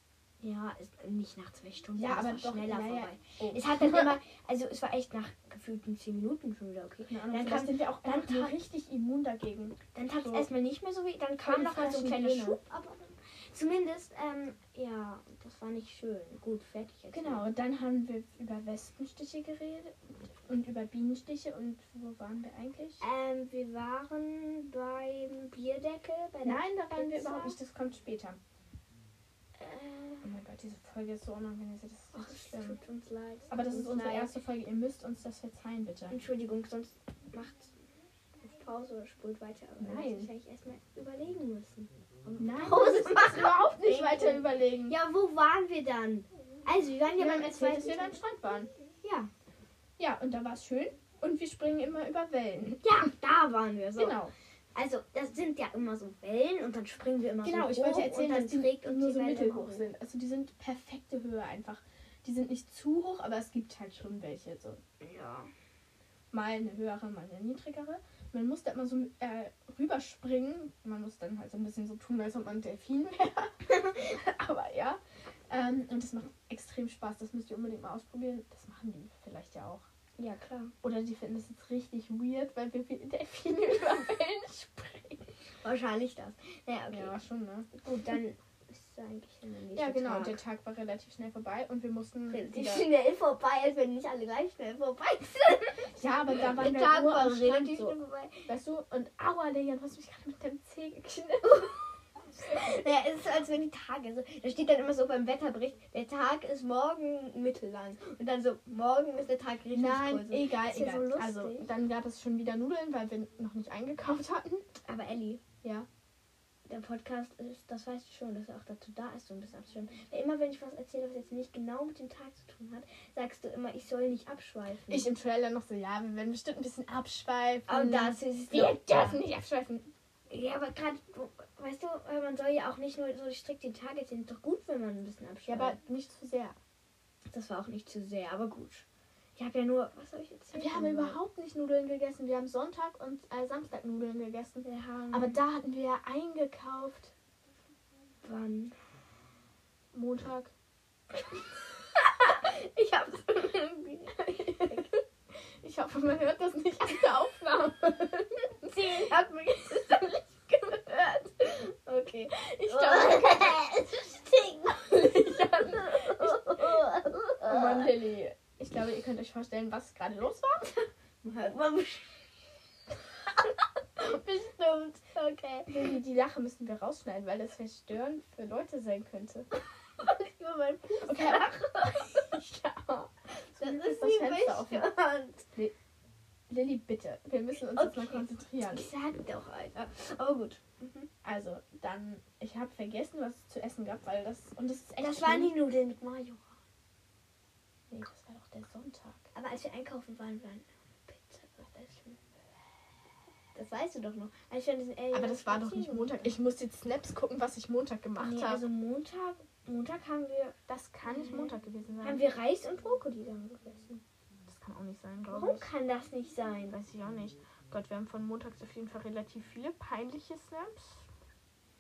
Ja, ist nicht nach zwei Stunden. Ja, es aber war doch, schneller ja, ja. vorbei. Oh. Es hat dann (laughs) immer, also es war echt nach gefühlten zehn Minuten schon wieder okay. Ahnung, Dann kam- sind wir auch dann tat- richtig immun dagegen. Dann tat es So. erstmal nicht mehr so weh, dann kam noch mal so ein kleiner. Schub, aber zumindest, ähm, ja, das war nicht schön. Gut, fertig jetzt. Genau, und dann haben wir über Wespenstiche geredet und über Bienenstiche und wo waren wir eigentlich? Ähm, wir waren beim Bierdeckel. Bei Nein, da waren wir überhaupt nicht, das kommt später. Äh, Oh mein Gott, diese Folge ist so unangenehm, das ist ach, richtig schlimm. tut uns leid. Aber das ist uns unsere leid. erste Folge, ihr müsst uns das verzeihen, bitte. Entschuldigung, sonst macht auf Pause oder spult weiter. Aber Nein. Das wahrscheinlich erstmal überlegen müssen. Nein, Pause das überhaupt nicht weiter überlegen. Ja, wo waren wir dann? Also, wir waren ja haben beim erzählt, dass wir beim Strand waren. Ja. Ja, und da war es schön und wir springen immer über Wellen. ja, da waren wir. So. Genau. Also, das sind ja immer so Wellen und dann springen wir immer Genau, so ich hoch wollte erzählen, und dann dass die trägt uns nur die so mittelhoch hoch. sind. Also die sind perfekte Höhe einfach. Die sind nicht zu hoch, aber es gibt halt schon welche. So Ja. Mal eine höhere, mal eine niedrigere. Man muss da immer so äh, rüberspringen. Man muss dann halt so ein bisschen so tun, als ob man ein Delfin wäre. (laughs) aber ja. Ähm, und das macht extrem Spaß. Das müsst ihr unbedingt mal ausprobieren. Das machen die vielleicht ja auch. Ja, klar. Oder die finden das jetzt richtig weird, weil wir wie Delfine (laughs) über Wellen springen. Wahrscheinlich das. Naja, okay. Ja, schon, ne? Gut, dann es eigentlich der nächste Ja, genau. Tag. Der Tag war relativ schnell vorbei und wir mussten Relativ schnell vorbei, als wenn nicht alle gleich schnell vorbei sind. (laughs) Ja, aber da waren Der Tag war relativ so, schnell vorbei. weißt du? Und aua, Leon, du hast mich gerade mit deinem Zeh gekniffen. Naja, (laughs) es ist so, als wenn die Tage so. Da steht dann immer so beim Wetterbericht, der Tag ist morgen mittellang. Und dann so, morgen ist der Tag richtig Nein, kurz. egal, Ist ja egal. so also, dann gab es schon wieder Nudeln, weil wir noch nicht eingekauft hatten. Aber Ellie, Ja. Der Podcast ist, das weißt du schon, dass er auch dazu da ist, so ein bisschen abzuschweifen. Weil immer, wenn ich was erzähle, was jetzt nicht genau mit dem Tag zu tun hat, sagst du immer, ich soll nicht abschweifen. Ich im Trailer noch so, ja, wir werden bestimmt ein bisschen abschweifen. Aber das ist wir dürfen nicht abschweifen. Ja, aber gerade, weißt du, man soll ja auch nicht nur so strikt den Tag erzählen. Ist doch gut, wenn man ein bisschen Ja, abschweift. aber nicht zu sehr. das war auch nicht zu sehr, aber gut. Ich habe ja nur, was soll ich erzählen? Wir haben überhaupt nicht Nudeln gegessen. Wir haben Sonntag und äh, Samstag Nudeln gegessen. Wir haben. Aber da hatten wir ja eingekauft. wann? Montag. (laughs) Ich hab's irgendwie. Ich hoffe, man hört das nicht an der Aufnahme. (laughs) Sie hat mich jetzt nicht gehört. Okay. Ich (laughs) glaube, es stinkt. oh Mann, Lilly. Ich glaube, ihr könnt euch vorstellen, was gerade los war. (laughs) Man (laughs) bestimmt. Okay. Lilly, die Lache müssen wir rausschneiden, weil das verstörend für Leute sein könnte. (laughs) Ich über meinen Fuß Okay. ja. Das Ist ist das Fenster offen? Lilly, bitte. Wir müssen uns jetzt mal Okay. konzentrieren. Ich sag doch, Alter. Aber gut. Also, dann, ich habe vergessen, was es zu essen gab, weil das, und das ist echt Das waren schlimm. die Nudeln mit Mayo. Nee, das war doch der Sonntag. Aber als wir einkaufen waren, waren Pizza gegessen. Das weißt du doch noch. Als wir an diesen Aber das war doch nicht Montag. Ich muss jetzt Snaps gucken, was ich Montag gemacht Nee, habe. also Montag, Montag haben wir, das kann nicht Montag gewesen sein. haben wir Reis und Brokkoli dann gegessen. das kann auch nicht sein, glaube Warum ich. kann das nicht sein? Weiß ich auch nicht. Gott, wir haben von montags auf jeden Fall relativ viele peinliche Snaps.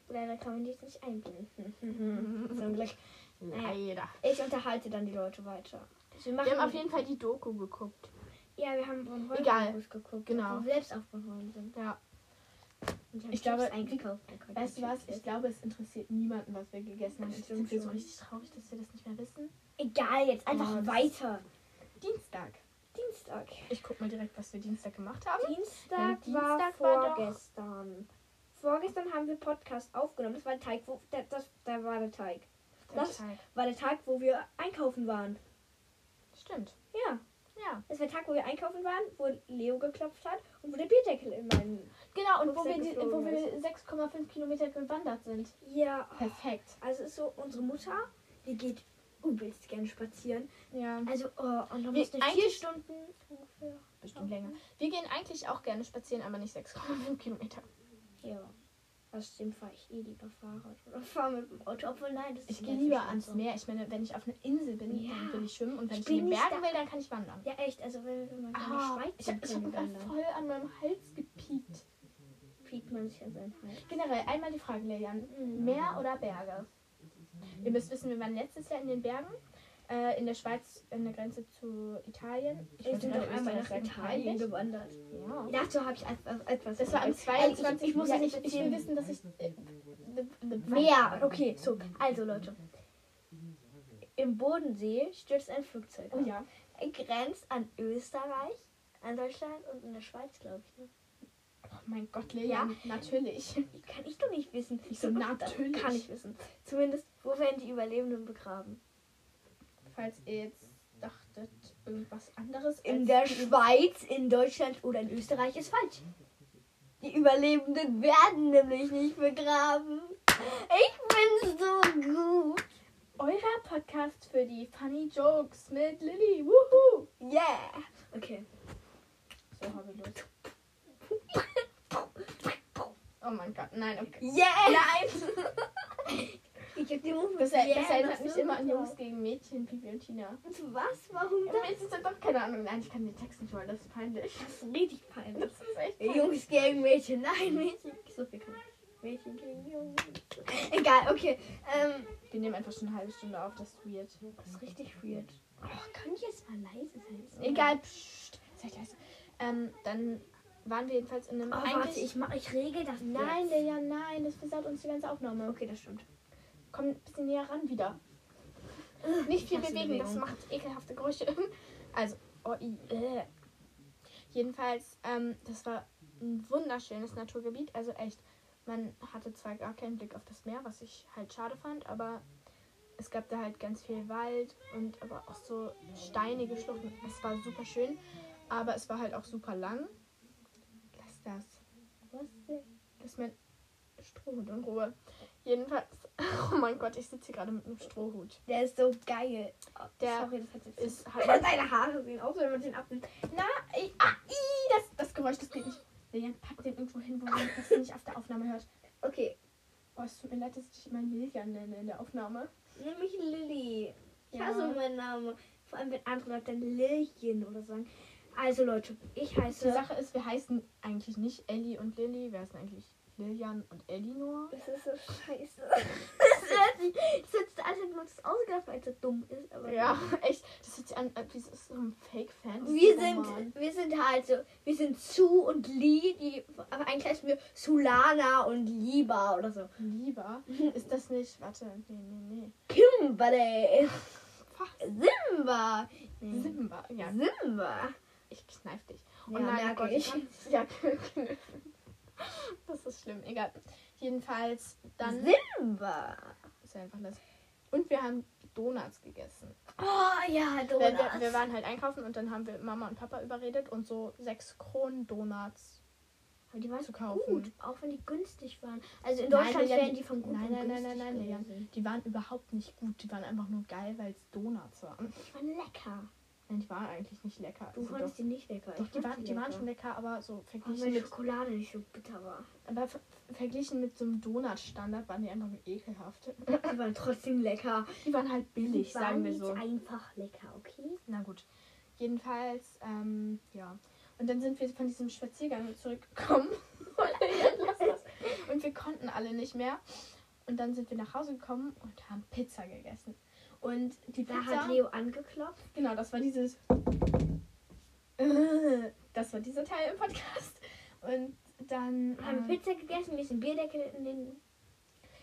Leider kann man die jetzt nicht einblenden. (laughs) (laughs) Zum Glück. Leider. Ich unterhalte dann die Leute weiter. Also wir, Wir haben auf jeden Fall die Doku geguckt. Ja, wir haben Bornholm Egal. Geguckt. Genau. Selbst auf Bornholm sind. Ja. Und Ich glaube, konnte Weißt du was? Ich glaube, es interessiert niemanden, was wir gegessen haben. Ich bin so richtig traurig, dass wir das nicht mehr wissen. Egal, jetzt einfach Oh, das- weiter. Dienstag. Dienstag. Ich guck mal direkt, was wir Dienstag gemacht haben. Dienstag, Ja, war Dienstag war vorgestern. Vorgestern haben wir Podcast aufgenommen. Das war der Teig, wo der, das, da war der Teig. Der Das- Tag. War der Tag, wo wir einkaufen waren. Stimmt. Ja, Ja. das war der Tag, wo wir einkaufen waren, wo Leo geklopft hat und wo der Bierdeckel in meinem. Genau, und wo wir, die, wo wir 6,5 Kilometer gewandert sind. Ja, Perfekt. also ist so unsere Mutter, die geht übelst gerne spazieren. Ja. Also, oh, und dann Wie- musste vier Stunden ungefähr. Bestimmt länger. Wir gehen eigentlich auch gerne spazieren, aber nicht 6,5 Kilometer. Ja. Außerdem fahre ich eh lieber Fahrrad oder fahre mit dem Auto. Obwohl, nein, das Ich ist gehe nervig lieber ans. Meer. Ich meine, wenn ich auf einer Insel bin, Ja. dann will ich schwimmen. Und wenn Ich ich, in den Bergen will, dann kann ich wandern. Ja, echt. Also, wenn, wenn man in Ah, Schweiz ich habe ich hab gerade wandern, voll an meinem Hals gepiekt. piekt man sich an seinen Hals. Generell, einmal die Frage, Lilian. Mhm. Meer oder Berge? Ihr müsst wissen, wir waren letztes Jahr in den Bergen. Äh, in der Schweiz, an der Grenze zu Italien. Ich sind gerade doch einmal nach Italien gewandert. Ja. Dazu habe ich etwas. Das war am Also, 22. Ich, ich muss ja, ja nicht ich, ich will wissen, dass ich. Äh, Meer. Okay, so. Also, Leute. Im Bodensee stürzt ein Flugzeug. Oh ja. Er grenzt an Österreich, an Deutschland und in der Schweiz, glaube ich. Ne? Oh mein Gott, Lilian, natürlich. Kann ich doch nicht wissen. Ich so, natürlich. Kann ich wissen. Zumindest, wo werden die Überlebenden begraben? Falls ihr jetzt dachtet, irgendwas anderes. In der Schweiz, in Deutschland oder in Österreich ist falsch. Die Überlebenden werden nämlich nicht begraben. Ich bin so gut. Euer Podcast für die Funny Jokes mit Lilly. Wuhu! Yeah. Okay. So, hobbylos. (laughs) Oh mein Gott, nein, okay. Yeah. Nein. (laughs) ich hab die. Das, er- yeah, das erinnert noch mich immer an Jungs gegen Mädchen, Pipi und Tina. Und Was? Warum Ja, das? jetzt ist ja doch keine Ahnung. Nein, ich kann den Text nicht mal, das ist peinlich. Das ist richtig peinlich. Das ist echt peinlich. Jungs gegen Mädchen. Nein, Mädchen. So viel kann ich. Mädchen gegen Jungs. Egal, okay. Ähm, Wir nehmen einfach schon eine halbe Stunde auf, das ist weird. das ist richtig weird. Oh, kann ich jetzt mal leise sein? Egal, pssst, seid leise. Ähm, dann waren wir jedenfalls in einem. Oh, warte, ich, mach, ich regel das Nein, jetzt. Lea, nein, das versaut uns die ganze Aufnahme. Okay, das stimmt. Komm ein bisschen näher ran wieder. Nicht viel bewegen, das Bewegung. macht ekelhafte Geräusche. Also, oh, äh. Jedenfalls, ähm, das war ein wunderschönes Naturgebiet. Also echt, man hatte zwar gar keinen Blick auf das Meer, was ich halt schade fand, aber es gab da halt ganz viel Wald und aber auch so steinige Schluchten. Es war super schön, aber es war halt auch super lang. Lass das. Was? Lass mein Strohhut in Ruhe. Jedenfalls, (laughs) oh mein Gott, ich sitze hier gerade mit einem Strohhut. Der ist so geil. Oh, Der Sorry, das hat jetzt Ist halt. (laughs) seine Haare sehen aus, wenn man den abnimmt. Na, ich, ah, i, das, das Geräusch, das geht nicht. Lilian, pack den irgendwo hin, wo man das nicht auf der Aufnahme hört. Okay, Oh, es tut mir leid, dass ich dich immer Lilian nenne in der Aufnahme. nenn mich Lilly. Ich Ja. hasse meinen Namen. Vor allem, wenn andere Leute dann Lilchen oder sagen. Also, Leute, ich Die heiße. Sache ist, wir heißen eigentlich nicht Ellie und Lilly, wir heißen eigentlich Lilian und Elinor. Das ist so scheiße. (laughs) Das hört sich. Das hört sich an, als das ausgedacht, weil es so dumm ist. Aber Ja, (laughs) echt. Das hört sich an, als so ein Fake-Fan. Wir sind, wir sind halt so, wir sind Su und Li, die, aber eigentlich heißen wir Sulana und Liba oder so. Lieber. (laughs) Ist das nicht. Warte, nee, nee, nee. Kimberley. Fuck. Simba. Nee. Simba. Ja, Simba. ich kneif dich. Ja, oh nein, merke Gott, ich. ich. Ja. Das ist schlimm. Egal. Jedenfalls, dann. Simba. Ist ja einfach das. Und wir haben Donuts gegessen. Oh ja, Donuts. wir, wir waren halt einkaufen und dann haben wir Mama und Papa überredet und so sechs Kronen Donuts Aber die waren zu kaufen. gut, auch wenn die günstig waren. Also in Nein, Deutschland Lilian, wären die von gut Nein, nein, nein, nein, nein, gewesen. Die waren überhaupt nicht gut. Die waren einfach nur geil, weil es Donuts waren. Die waren lecker. Nein, die waren eigentlich nicht lecker. Du Also fandest doch, die nicht lecker. doch die, waren, sie die waren lecker. schon lecker, aber so verglichen wenn mit, Schokolade nicht so bitter war. aber ver verglichen mit so einem Donut-Standard waren die einfach nur ekelhaft. Die waren trotzdem lecker. Die waren halt billig, die waren sagen wir so. einfach lecker, okay? Na gut. Jedenfalls, ähm, ja. Und dann sind wir von diesem Spaziergang zurückgekommen. (laughs) Und wir konnten alle nicht mehr. Und dann sind wir nach Hause gekommen und haben Pizza gegessen. Und die Da Pizza, hat Leo angeklopft. genau, das war dieses. (laughs) Das war dieser Teil im Podcast. Und dann. haben wir Pizza gegessen, ein Bierdeckel in den.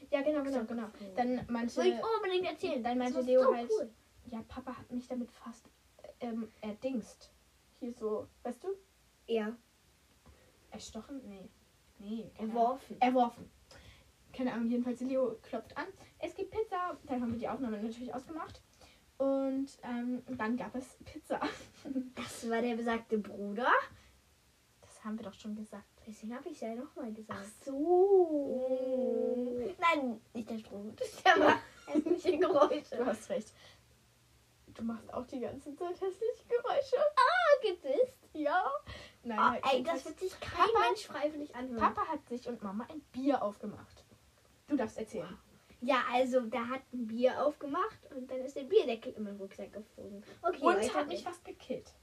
ja, genau, genau, genau. Dann meinte, Soll ich unbedingt erzählen? dann meinte Das Leo so halt, cool. ja, Papa hat mich damit fast ähm, erdingst. Hier so, weißt du? Ja, Erstochen? Nee. Nee. erworfen. Erworfen. Keine Ahnung, jedenfalls Leo klopft an. Es gibt Pizza. Dann haben wir die Aufnahme natürlich ausgemacht. Und ähm, dann gab es Pizza. (laughs) Das war der besagte Bruder. Das haben wir doch schon gesagt. Deswegen habe ich es ja nochmal gesagt. so. Nein, nicht der Strom. Der macht hässliche Geräusche. (laughs) Du hast recht. Du machst auch die ganze Zeit hässliche Geräusche. Gepisst. Ja. Nein, Oh, halt ey, das wird sich kein Papa- Mensch freiwillig anhören. Papa hat sich und Mama ein Bier aufgemacht. Du darfst erzählen. Ja, also da hat ein Bier aufgemacht und dann ist der Bierdeckel in meinen Rucksack geflogen. Okay, Und hat mich fast gekillt.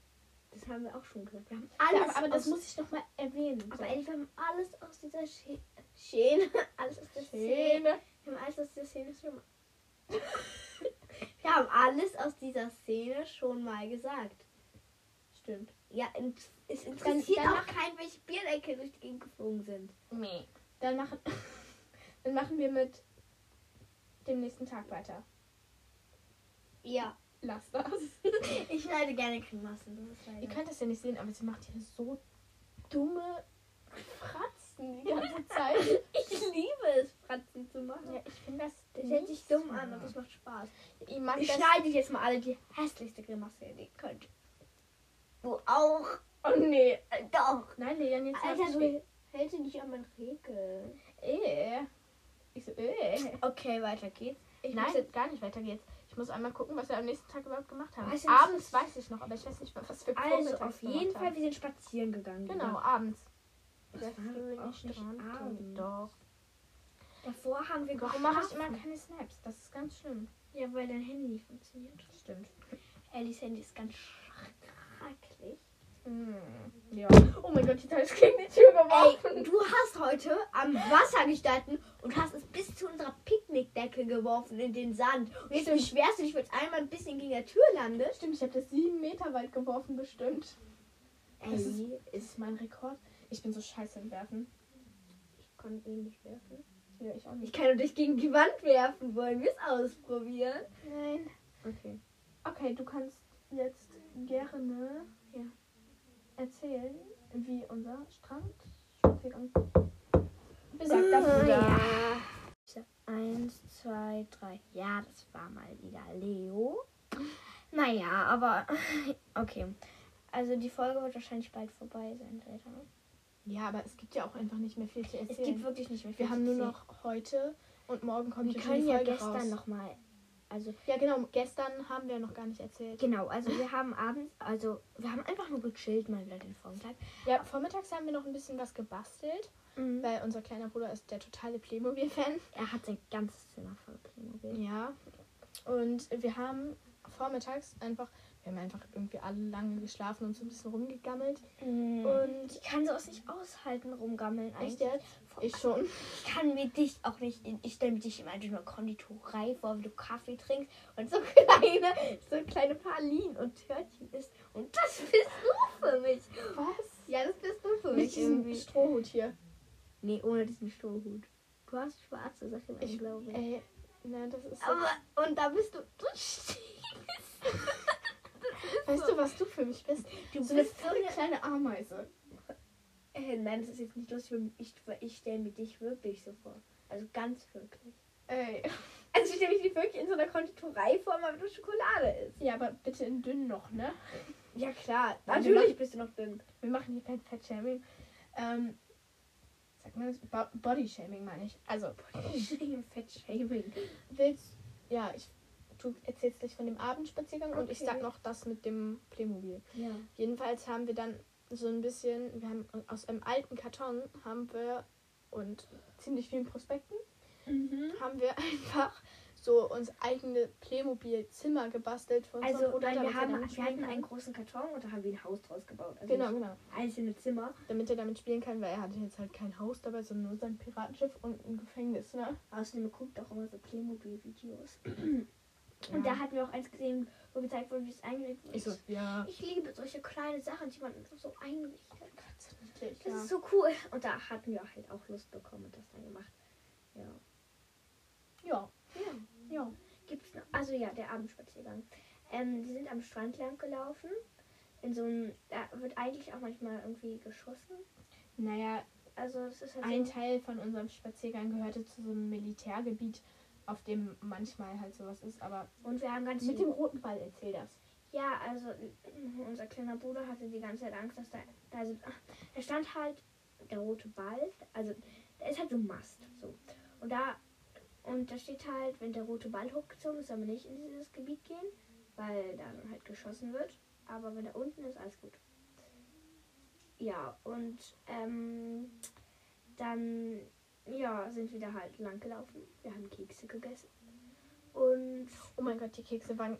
Das haben wir auch schon gesagt. Wir haben Ja, alles aber, aber das muss ich noch mal erwähnen. aber ehrlich, wir haben alles aus dieser Sch Szene, (laughs) alles aus der Szene, wir haben alles aus dieser Szene schon mal, (laughs) wir haben alles aus dieser Szene schon mal gesagt. Stimmt. Ja, es interessiert auch keinen, welche Bierdeckel durch die Gegend geflogen sind. Nee. Dann machen, (laughs) dann machen wir mit dem nächsten Tag weiter. Ja, Lass das. (laughs) ich schneide gerne Grimassen. Ihr könnt das ja nicht sehen, aber sie macht hier so dumme Fratzen die ganze Zeit. (laughs) Ich liebe es, Fratzen zu machen. ja, ich finde das. Das hört sich dumm so. an und das macht Spaß. Ich Ich schneide jetzt mal alle die hässlichste Grimasse, die ihr könnt. Du auch. Oh nee. Doch. Nein, Leon, jetzt Alter, du hältst dich nicht an meinen Regel. Äh. Ich so, äh. Okay, weiter geht's. Ich Nein, muss jetzt, gar nicht weiter geht's. Ich muss einmal gucken, was wir am nächsten Tag überhaupt gemacht haben. Ich abends weiß ich noch, aber ich weiß nicht, was wir also auf jeden haben. Fall, wir sind spazieren gegangen. Genau, abends. Das war auch nicht abends. Doch. Davor haben wir Warum mache ich immer keine Snaps? Das ist ganz schlimm. Ja, weil dein Handy nicht funktioniert. Stimmt. Ellis Handy ist ganz schrecklich. Ja. Oh mein Gott, die Teil ist gegen die Tür geworfen. Ey, du hast heute am Wasser gestanden und hast es bis zu unserer Picknickdecke geworfen in den Sand. Und jetzt beschwerst du dich, weil es einmal ein bisschen gegen der Tür landet. Stimmt, ich habe das sieben Meter weit geworfen, bestimmt. Das ist, ist mein Rekord. Ich bin so scheiße im Werfen. ich kann ihn nicht werfen. Ja, ich auch Ich nicht. kann nur dich gegen die Wand werfen. Wollen wir es ausprobieren? Nein. Okay. Okay, du kannst jetzt gerne Ja. Erzählen, wie unser Strandspaziergang besagter Bruder. Ja. Eins, zwei, drei. Ja, das war mal wieder Leo. Naja, aber (laughs) okay. Also die Folge wird wahrscheinlich bald vorbei sein, Greta. Ja, aber es gibt ja auch einfach nicht mehr viel zu Es erzählen. gibt wirklich nicht mehr viel Wir haben zu nur erzählen. noch heute und morgen kommt Wir können ja gestern raus. Also Ja, genau. Gestern haben wir noch gar nicht erzählt. genau, also wir haben abends, also wir haben einfach nur gechillt mal wieder den Vormittag. Ja, vormittags haben wir noch ein bisschen was gebastelt, weil unser kleiner Bruder ist der totale Playmobil-Fan. Er hat sein ganzes Zimmer voll Playmobil. Ja. Und wir haben vormittags einfach, wir haben einfach irgendwie alle lange geschlafen und so ein bisschen rumgegammelt. Und Und ich kann sowas nicht aushalten, rumgammeln echt eigentlich. jetzt? Ich schon. Ich kann mir dich auch nicht, in, ich stelle mir dich immer in einer Konditorei vor, wie du Kaffee trinkst und so (laughs) kleine, so kleine Pralinen und Törtchen isst. Und das bist du für mich. Was? Ja, das bist du für Mit mich diesem irgendwie. Strohhut hier. Nee, ohne diesen Strohhut. Du hast schwarze Sachen, Ich glaube ich. Ey, na, das ist. Aber, und da bist du, du (laughs) stehst. weißt du, was du für mich bist? Du So bist so eine kleine Ameise. Äh, nein, das ist jetzt nicht lustig, ich, ich stelle mir dich wirklich so vor. Also ganz wirklich. Ey. (laughs) Also ich stelle mich nicht wirklich in so einer Konditorei vor, weil du Schokolade ist. Ja, aber bitte in dünn noch, ne? Ja klar, natürlich wir bist du noch dünn. Wir machen hier kein Fettshaming. Ähm, sag mal das? Bo Bodyshaming meine ich. Also, Fettshaming. willst. Ja, ich. Du erzählst gleich von dem Abendspaziergang und ich Okay. sag noch das mit dem Playmobil. Ja. Jedenfalls haben wir dann so ein bisschen, wir haben aus einem alten Karton haben wir und ziemlich vielen Prospekten Mhm. haben wir (laughs) einfach so uns eigene Playmobil-Zimmer gebastelt unseren Also Bruder, nein, wir, haben, wir hatten kann. einen großen Karton und da haben wir ein Haus draus gebaut. Also Genau, genau. einzelne Zimmer. Damit er damit spielen kann, weil er hatte jetzt halt kein Haus dabei, sondern nur sein Piratenschiff und ein Gefängnis, ne? Außerdem guckt auch immer so Playmobil-Videos. (clears throat) Und da hatten wir auch eins gesehen, wo gezeigt wurde, wie es eingerichtet wird. Ich so, ja. Ich liebe solche kleine Sachen, die man so einrichtet. Niedlich, Das ja. ist so cool. Und da hatten wir halt auch Lust bekommen und das dann gemacht. Ja. Ja, Ja. ja. Gibt's noch? Also ja, der Abendspaziergang. Ähm, die sind am Strand lang gelaufen. In so einem, da wird eigentlich auch manchmal irgendwie geschossen. Naja, Also ist halt ein so, Teil von unserem Spaziergang gehörte zu so einem Militärgebiet, auf dem manchmal halt sowas ist. Aber Und wir haben ganz mit dem roten Ball erzähl das. Ja, also äh, unser kleiner Bruder hatte die ganze Zeit Angst, dass da, also da stand halt der rote Ball, also da ist halt so ein Mast, so. Und da, und da steht halt, wenn der rote Ball hochgezogen ist, soll man nicht in dieses Gebiet gehen, weil da dann halt geschossen wird. Aber wenn er unten ist, alles gut. Ja, und ähm, dann, ja, sind wir da halt lang gelaufen. Wir haben Kekse gegessen. Und, Oh mein Gott, die Kekse waren,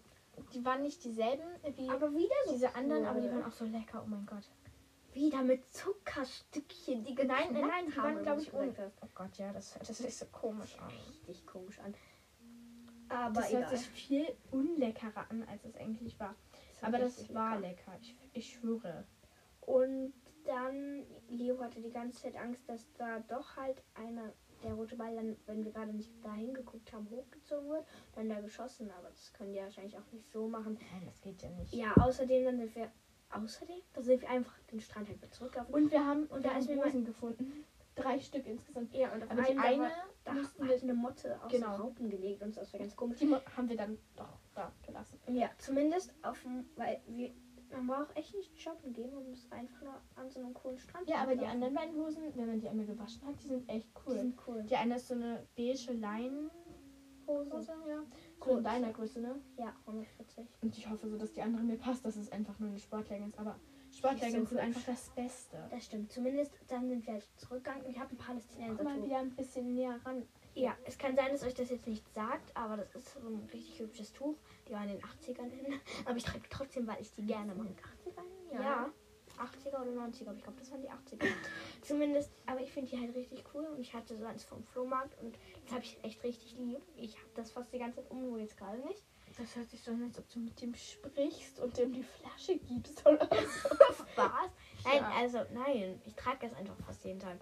die waren nicht dieselben wie aber wieder so diese anderen, aber die waren auch so lecker. Oh mein Gott. Wieder mit Zuckerstückchen, die Nein, nein, nein, die waren, glaube ich, ohne. Oh Gott, ja, das hört sich so komisch an. Richtig komisch an. Aber Das hört egal. sich viel unleckerer an, als es eigentlich war. war Aber das war lecker. lecker, ich, ich schwöre. Und dann, Leo hatte die ganze Zeit Angst, dass da doch halt einer, der rote Ball dann, wenn wir gerade nicht da hingeguckt haben, hochgezogen wird, dann da geschossen. Aber das können die wahrscheinlich auch nicht so machen. Nein, das geht ja nicht. Ja, außerdem dann sind wir, außerdem, da sind wir einfach den Strand halt wieder zurückgelaufen. Und wir haben, Und und da wir haben ist mir Hosen gefunden. (laughs) Drei Stück insgesamt. ja, und auf Aber da eine da mussten wir, eine Motte aus Genau. den Raupen gelegt und das war ganz komisch. die haben wir dann doch da gelassen. Ja, zumindest auf dem, weil wir, man braucht echt nicht shoppen gehen, man muss einfach nur an so einem coolen Strand Ja, aber die laufen. anderen beiden Hosen, wenn man die einmal gewaschen hat, die sind echt Die cool. sind cool. Die eine ist so eine beige Leinenhose, Hose. ja. So in deiner Größe, ne? Ja, 140. Und ich hoffe so, dass die andere mir passt, dass es einfach nur eine Sportleggings. Aber Sportleggings so sind einfach das Beste. Das stimmt. Zumindest dann sind wir halt zurückgegangen. Ich habe ein Palästinenser. Guck mal wieder ein bisschen näher ran. Ja, es kann sein, dass euch das jetzt nicht sagt, aber das ist so ein richtig hübsches Tuch. Die war in den 80ern hin. (laughs) Aber ich trage trotzdem, weil ich die gerne mag. 80er? Ja. 80er oder 90er, aber ich glaube, das waren die 80er. (laughs) Zumindest, aber ich finde die halt richtig cool und ich hatte so eins vom Flohmarkt und das habe ich echt richtig lieb. Ich habe das fast die ganze Zeit um, nur jetzt gerade nicht. Das hört sich so an, als ob du mit dem sprichst und dem die Flasche gibst oder (laughs) so. Spaß? Nein, Ja. also nein, ich trage das einfach fast jeden Tag.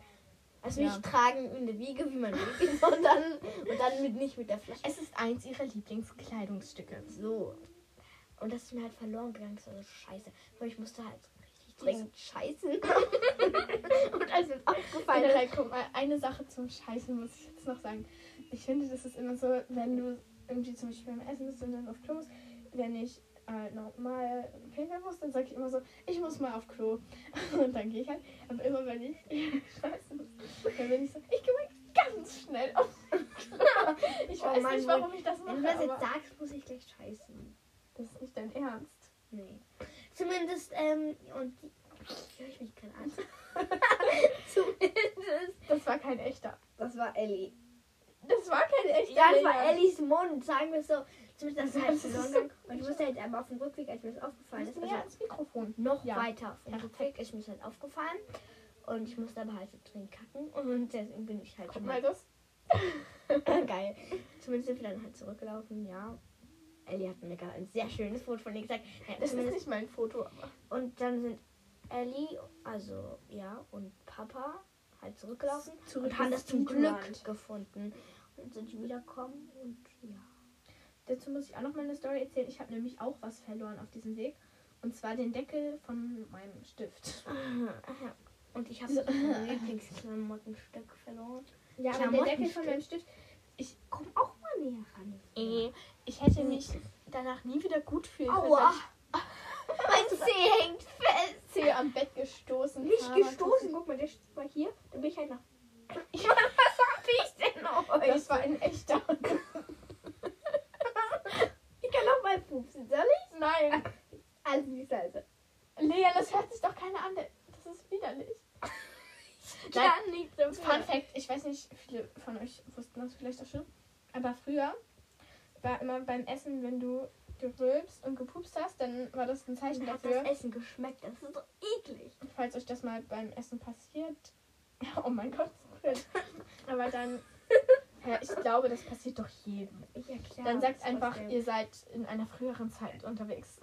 Also Ja. nicht tragen in der Wiege, wie man will, (laughs) sondern und dann mit, nicht mit der Flasche. Es ist eins ihrer Lieblingskleidungsstücke. So. Und das ist mir halt verloren gegangen. Das war so scheiße. Aber ich musste halt richtig dringend scheißen. (laughs) (laughs) und als mir aufgefallen Generell, guck mal, eine Sache zum Scheißen muss ich jetzt noch sagen. Ich finde, das ist immer so, wenn du irgendwie zum Beispiel beim Essen bist und dann auf Klo musst, wenn ich äh, normal pinkeln muss, dann sage ich immer so, ich muss mal auf Klo. (laughs) Und dann gehe ich halt. Aber immer wenn ich (laughs) scheißen muss, dann bin ich so, ich gehe mal ganz schnell auf (laughs) Klo. Ich Oh weiß Mann, nicht, warum ich das mache, Wenn du das jetzt sagst, muss ich gleich scheißen. das ist nicht dein Ernst. Nee. Zumindest, ähm, und die. Höre ich mich gerade an? Zumindest. Das war kein echter. Das war Ellie. Das war kein echter. Ja, das war. Ellies Mund, sagen wir es so. Zumindest das halt verloren so. Und ich musste halt aber auf dem Rückweg, als mir das aufgefallen ist, also ans Mikrofon. noch Ja. weiter auf dem. Rückweg ist mir das halt aufgefallen. Und ich musste aber halt so dringend kacken. Und deswegen bin ich halt Guck mal das. (laughs) Geil. Zumindest sind wir dann halt zurückgelaufen, ja. Ellie hat mir gerade ein sehr schönes Foto von ihr gesagt. Ja, Das ist nicht mein Foto, aber. und dann sind Ellie, also ja, und Papa halt zurückgelaufen Zurück und haben ins das zum Glück gefunden. Und sind wiederkommen und. Dazu muss ich auch noch mal eine Story erzählen. Ich habe nämlich auch was verloren auf diesem Weg. Und zwar den Deckel von meinem Stift. (laughs) Und ich habe So. mein (laughs) Lieblingsklamottenstück verloren. Ja, aber der Deckel von meinem Stift. Ich, Komm auch mal näher ran. äh, ich hätte mich danach nie wieder gut fühlen können. Aua! weil (laughs) Mein Zeh hängt fest. Zehe am Bett gestoßen Nicht habe. gestoßen. Guck mal, der steht mal hier. Dann bin ich halt nach. Was hab ich denn euch? Das war ein echter. Mal pupsen, soll ich? Nein. Also nicht also. Lea, das hört sich doch keiner an. Das ist widerlich. (laughs) Nein, Kann nicht so Fun Fact, ich weiß nicht, viele von euch wussten das vielleicht auch schon, aber früher war immer beim Essen, wenn du gerülpst und gepupst hast, dann war das ein Zeichen Dann hat dafür, das Essen geschmeckt. Das ist doch eklig. falls euch das mal beim Essen passiert. (laughs) Oh mein Gott, (laughs) aber dann Ja, ich glaube, das passiert doch jedem. Ja, klar. Dann sagt einfach, trotzdem. ihr seid in einer früheren Zeit unterwegs.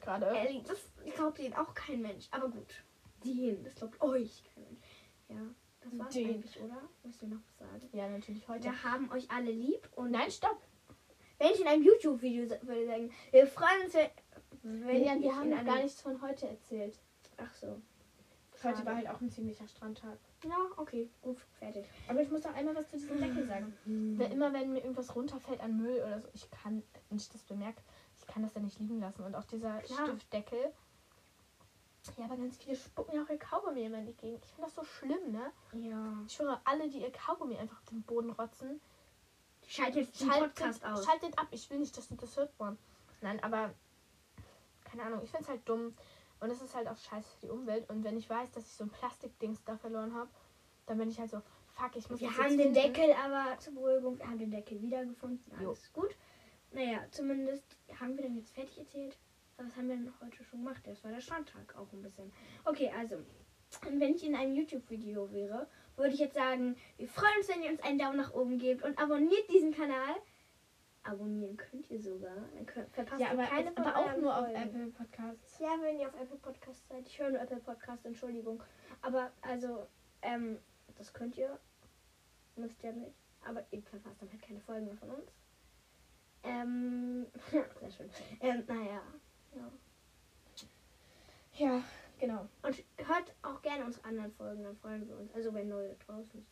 Gerade. Ellie, das glaubt ihnen auch kein Mensch. Aber gut. Den, das glaubt euch kein Mensch. Ja, das war's Den. eigentlich, oder? Müsst ihr noch was sagen? Ja, natürlich heute. Wir haben euch alle lieb und Nein, stopp. wenn ich in einem YouTube-Video würde sagen, wir freuen uns, wenn, wenn ich wir haben gar nichts von heute erzählt. Ach so. Heute Schade. war halt auch ein ziemlicher Strandtag. Ja, okay, gut, fertig. Aber ich muss noch einmal was zu diesem Deckel sagen. Weil immer wenn mir irgendwas runterfällt an Müll oder so, ich kann, wenn ich das bemerke, ich kann das ja nicht liegen lassen. Und auch dieser Klar. Stiftdeckel. Ja, aber ganz viele spucken ja auch ihr Kaugummi immer in die Gegend. Ich finde das so schlimm, ne? Ja. Ich schwöre, alle, die ihr Kaugummi einfach auf den Boden rotzen, Schalt jetzt den schaltet, Podcast aus. schaltet ab. Ich will nicht, dass du das hört, Mann. Nein, aber keine Ahnung, ich finde es halt dumm. Und es ist halt auch scheiße für die Umwelt. Und wenn ich weiß, dass ich so ein Plastikdings da verloren habe, dann bin ich halt so, fuck, ich muss Wir haben den finden. Deckel aber zur Beruhigung, wir haben den Deckel wiedergefunden. Jo. Alles gut. Naja, zumindest haben wir dann jetzt fertig erzählt. Was haben wir denn heute schon gemacht? Das war der Strandtag auch ein bisschen. Okay, also, wenn ich in einem YouTube-Video wäre, würde ich jetzt sagen, wir freuen uns, wenn ihr uns einen Daumen nach oben gebt und abonniert diesen Kanal. Abonnieren könnt ihr sogar. Dann könnt, verpasst Ja, ihr aber, keine aber auch nur auf Folgen. Apple Podcasts. Ja, wenn ihr auf Apple Podcast seid. Ich höre nur Apple Podcast, Entschuldigung. Aber also, ähm, das könnt ihr. Müsst ihr nicht. Aber ihr verpasst dann halt keine Folgen mehr von uns. Ähm, (laughs) sehr schön. Ähm, naja. Ja. Ja, genau. Und hört auch gerne unsere anderen Folgen, dann freuen wir uns. Also wenn neue draußen sind.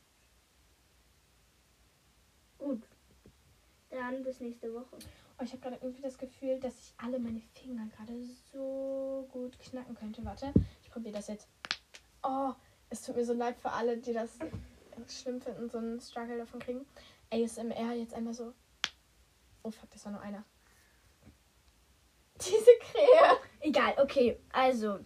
Gut. Dann bis nächste Woche. Oh, ich habe gerade irgendwie das Gefühl, dass ich alle meine Finger gerade so gut knacken könnte. Warte, ich probiere das jetzt. Oh, es tut mir so leid für alle, die das schlimm finden, so einen Struggle davon kriegen. ASMR jetzt einmal so. Oh fuck, das war nur einer. (laughs) Diese Krähe. Egal, okay. Also,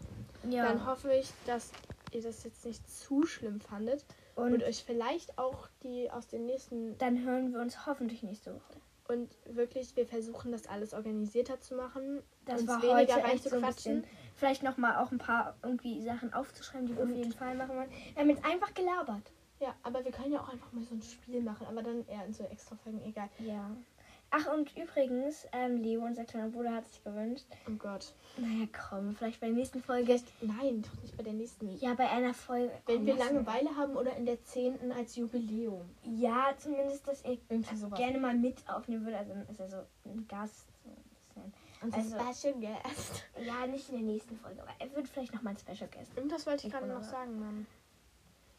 ja. Dann hoffe ich, dass ihr das jetzt nicht zu schlimm fandet und, und euch vielleicht auch die aus den nächsten dann hören wir uns hoffentlich nächste Woche. und wirklich wir versuchen das alles organisierter zu machen, Das uns war weniger heute echt so ein bisschen. Vielleicht noch mal auch ein paar irgendwie Sachen aufzuschreiben, die wir auf jeden Fall machen wollen. Wir haben jetzt einfach gelabert. Ja, aber wir können ja auch einfach mal so ein Spiel machen, aber dann eher in so extra Folgen, egal. Ja. Ach, und übrigens, ähm, Leo, unser kleiner Bruder, hat sich gewünscht. Oh Gott. Naja, komm, vielleicht bei der nächsten Folge. Nein, doch nicht bei der nächsten. Ja, bei einer Folge. Wenn komm, wir Langeweile haben oder in der zehnten als Jubiläum. mal. Ja, zumindest, dass sowas. gerne mal mit aufnehmen würdet. Also, ist ja so ein Gast. So ein bisschen. Unser Also- Special Guest. Ja, nicht in der nächsten Folge, aber er wird vielleicht noch mal ein Special Guest. Und das wollte ich Ich gerade noch sagen, Mann.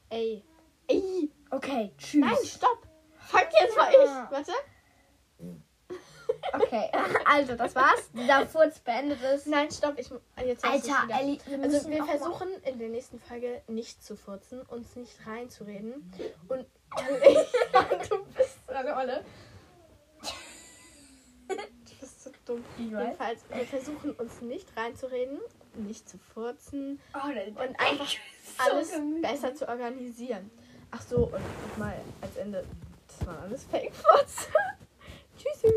Ey. Ey. Okay, tschüss. Nein, stopp. Fuck, jetzt war ich. Warte. Okay, (laughs) also, das war's. Dieser Furz beendet ist. Nein, stopp. Ich, jetzt Alter. Ellie, wir Also müssen wir versuchen in der nächsten Folge nicht zu furzen, uns nicht reinzureden. Und (laughs) du bist so eine Olle. Du bist so dumm. Jedenfalls, wir versuchen uns nicht reinzureden, nicht zu furzen Oh, und einfach so alles gemütlich. besser zu organisieren. Ach so, und nochmal als Ende, das waren alles Fake-Furze. Tschüssi.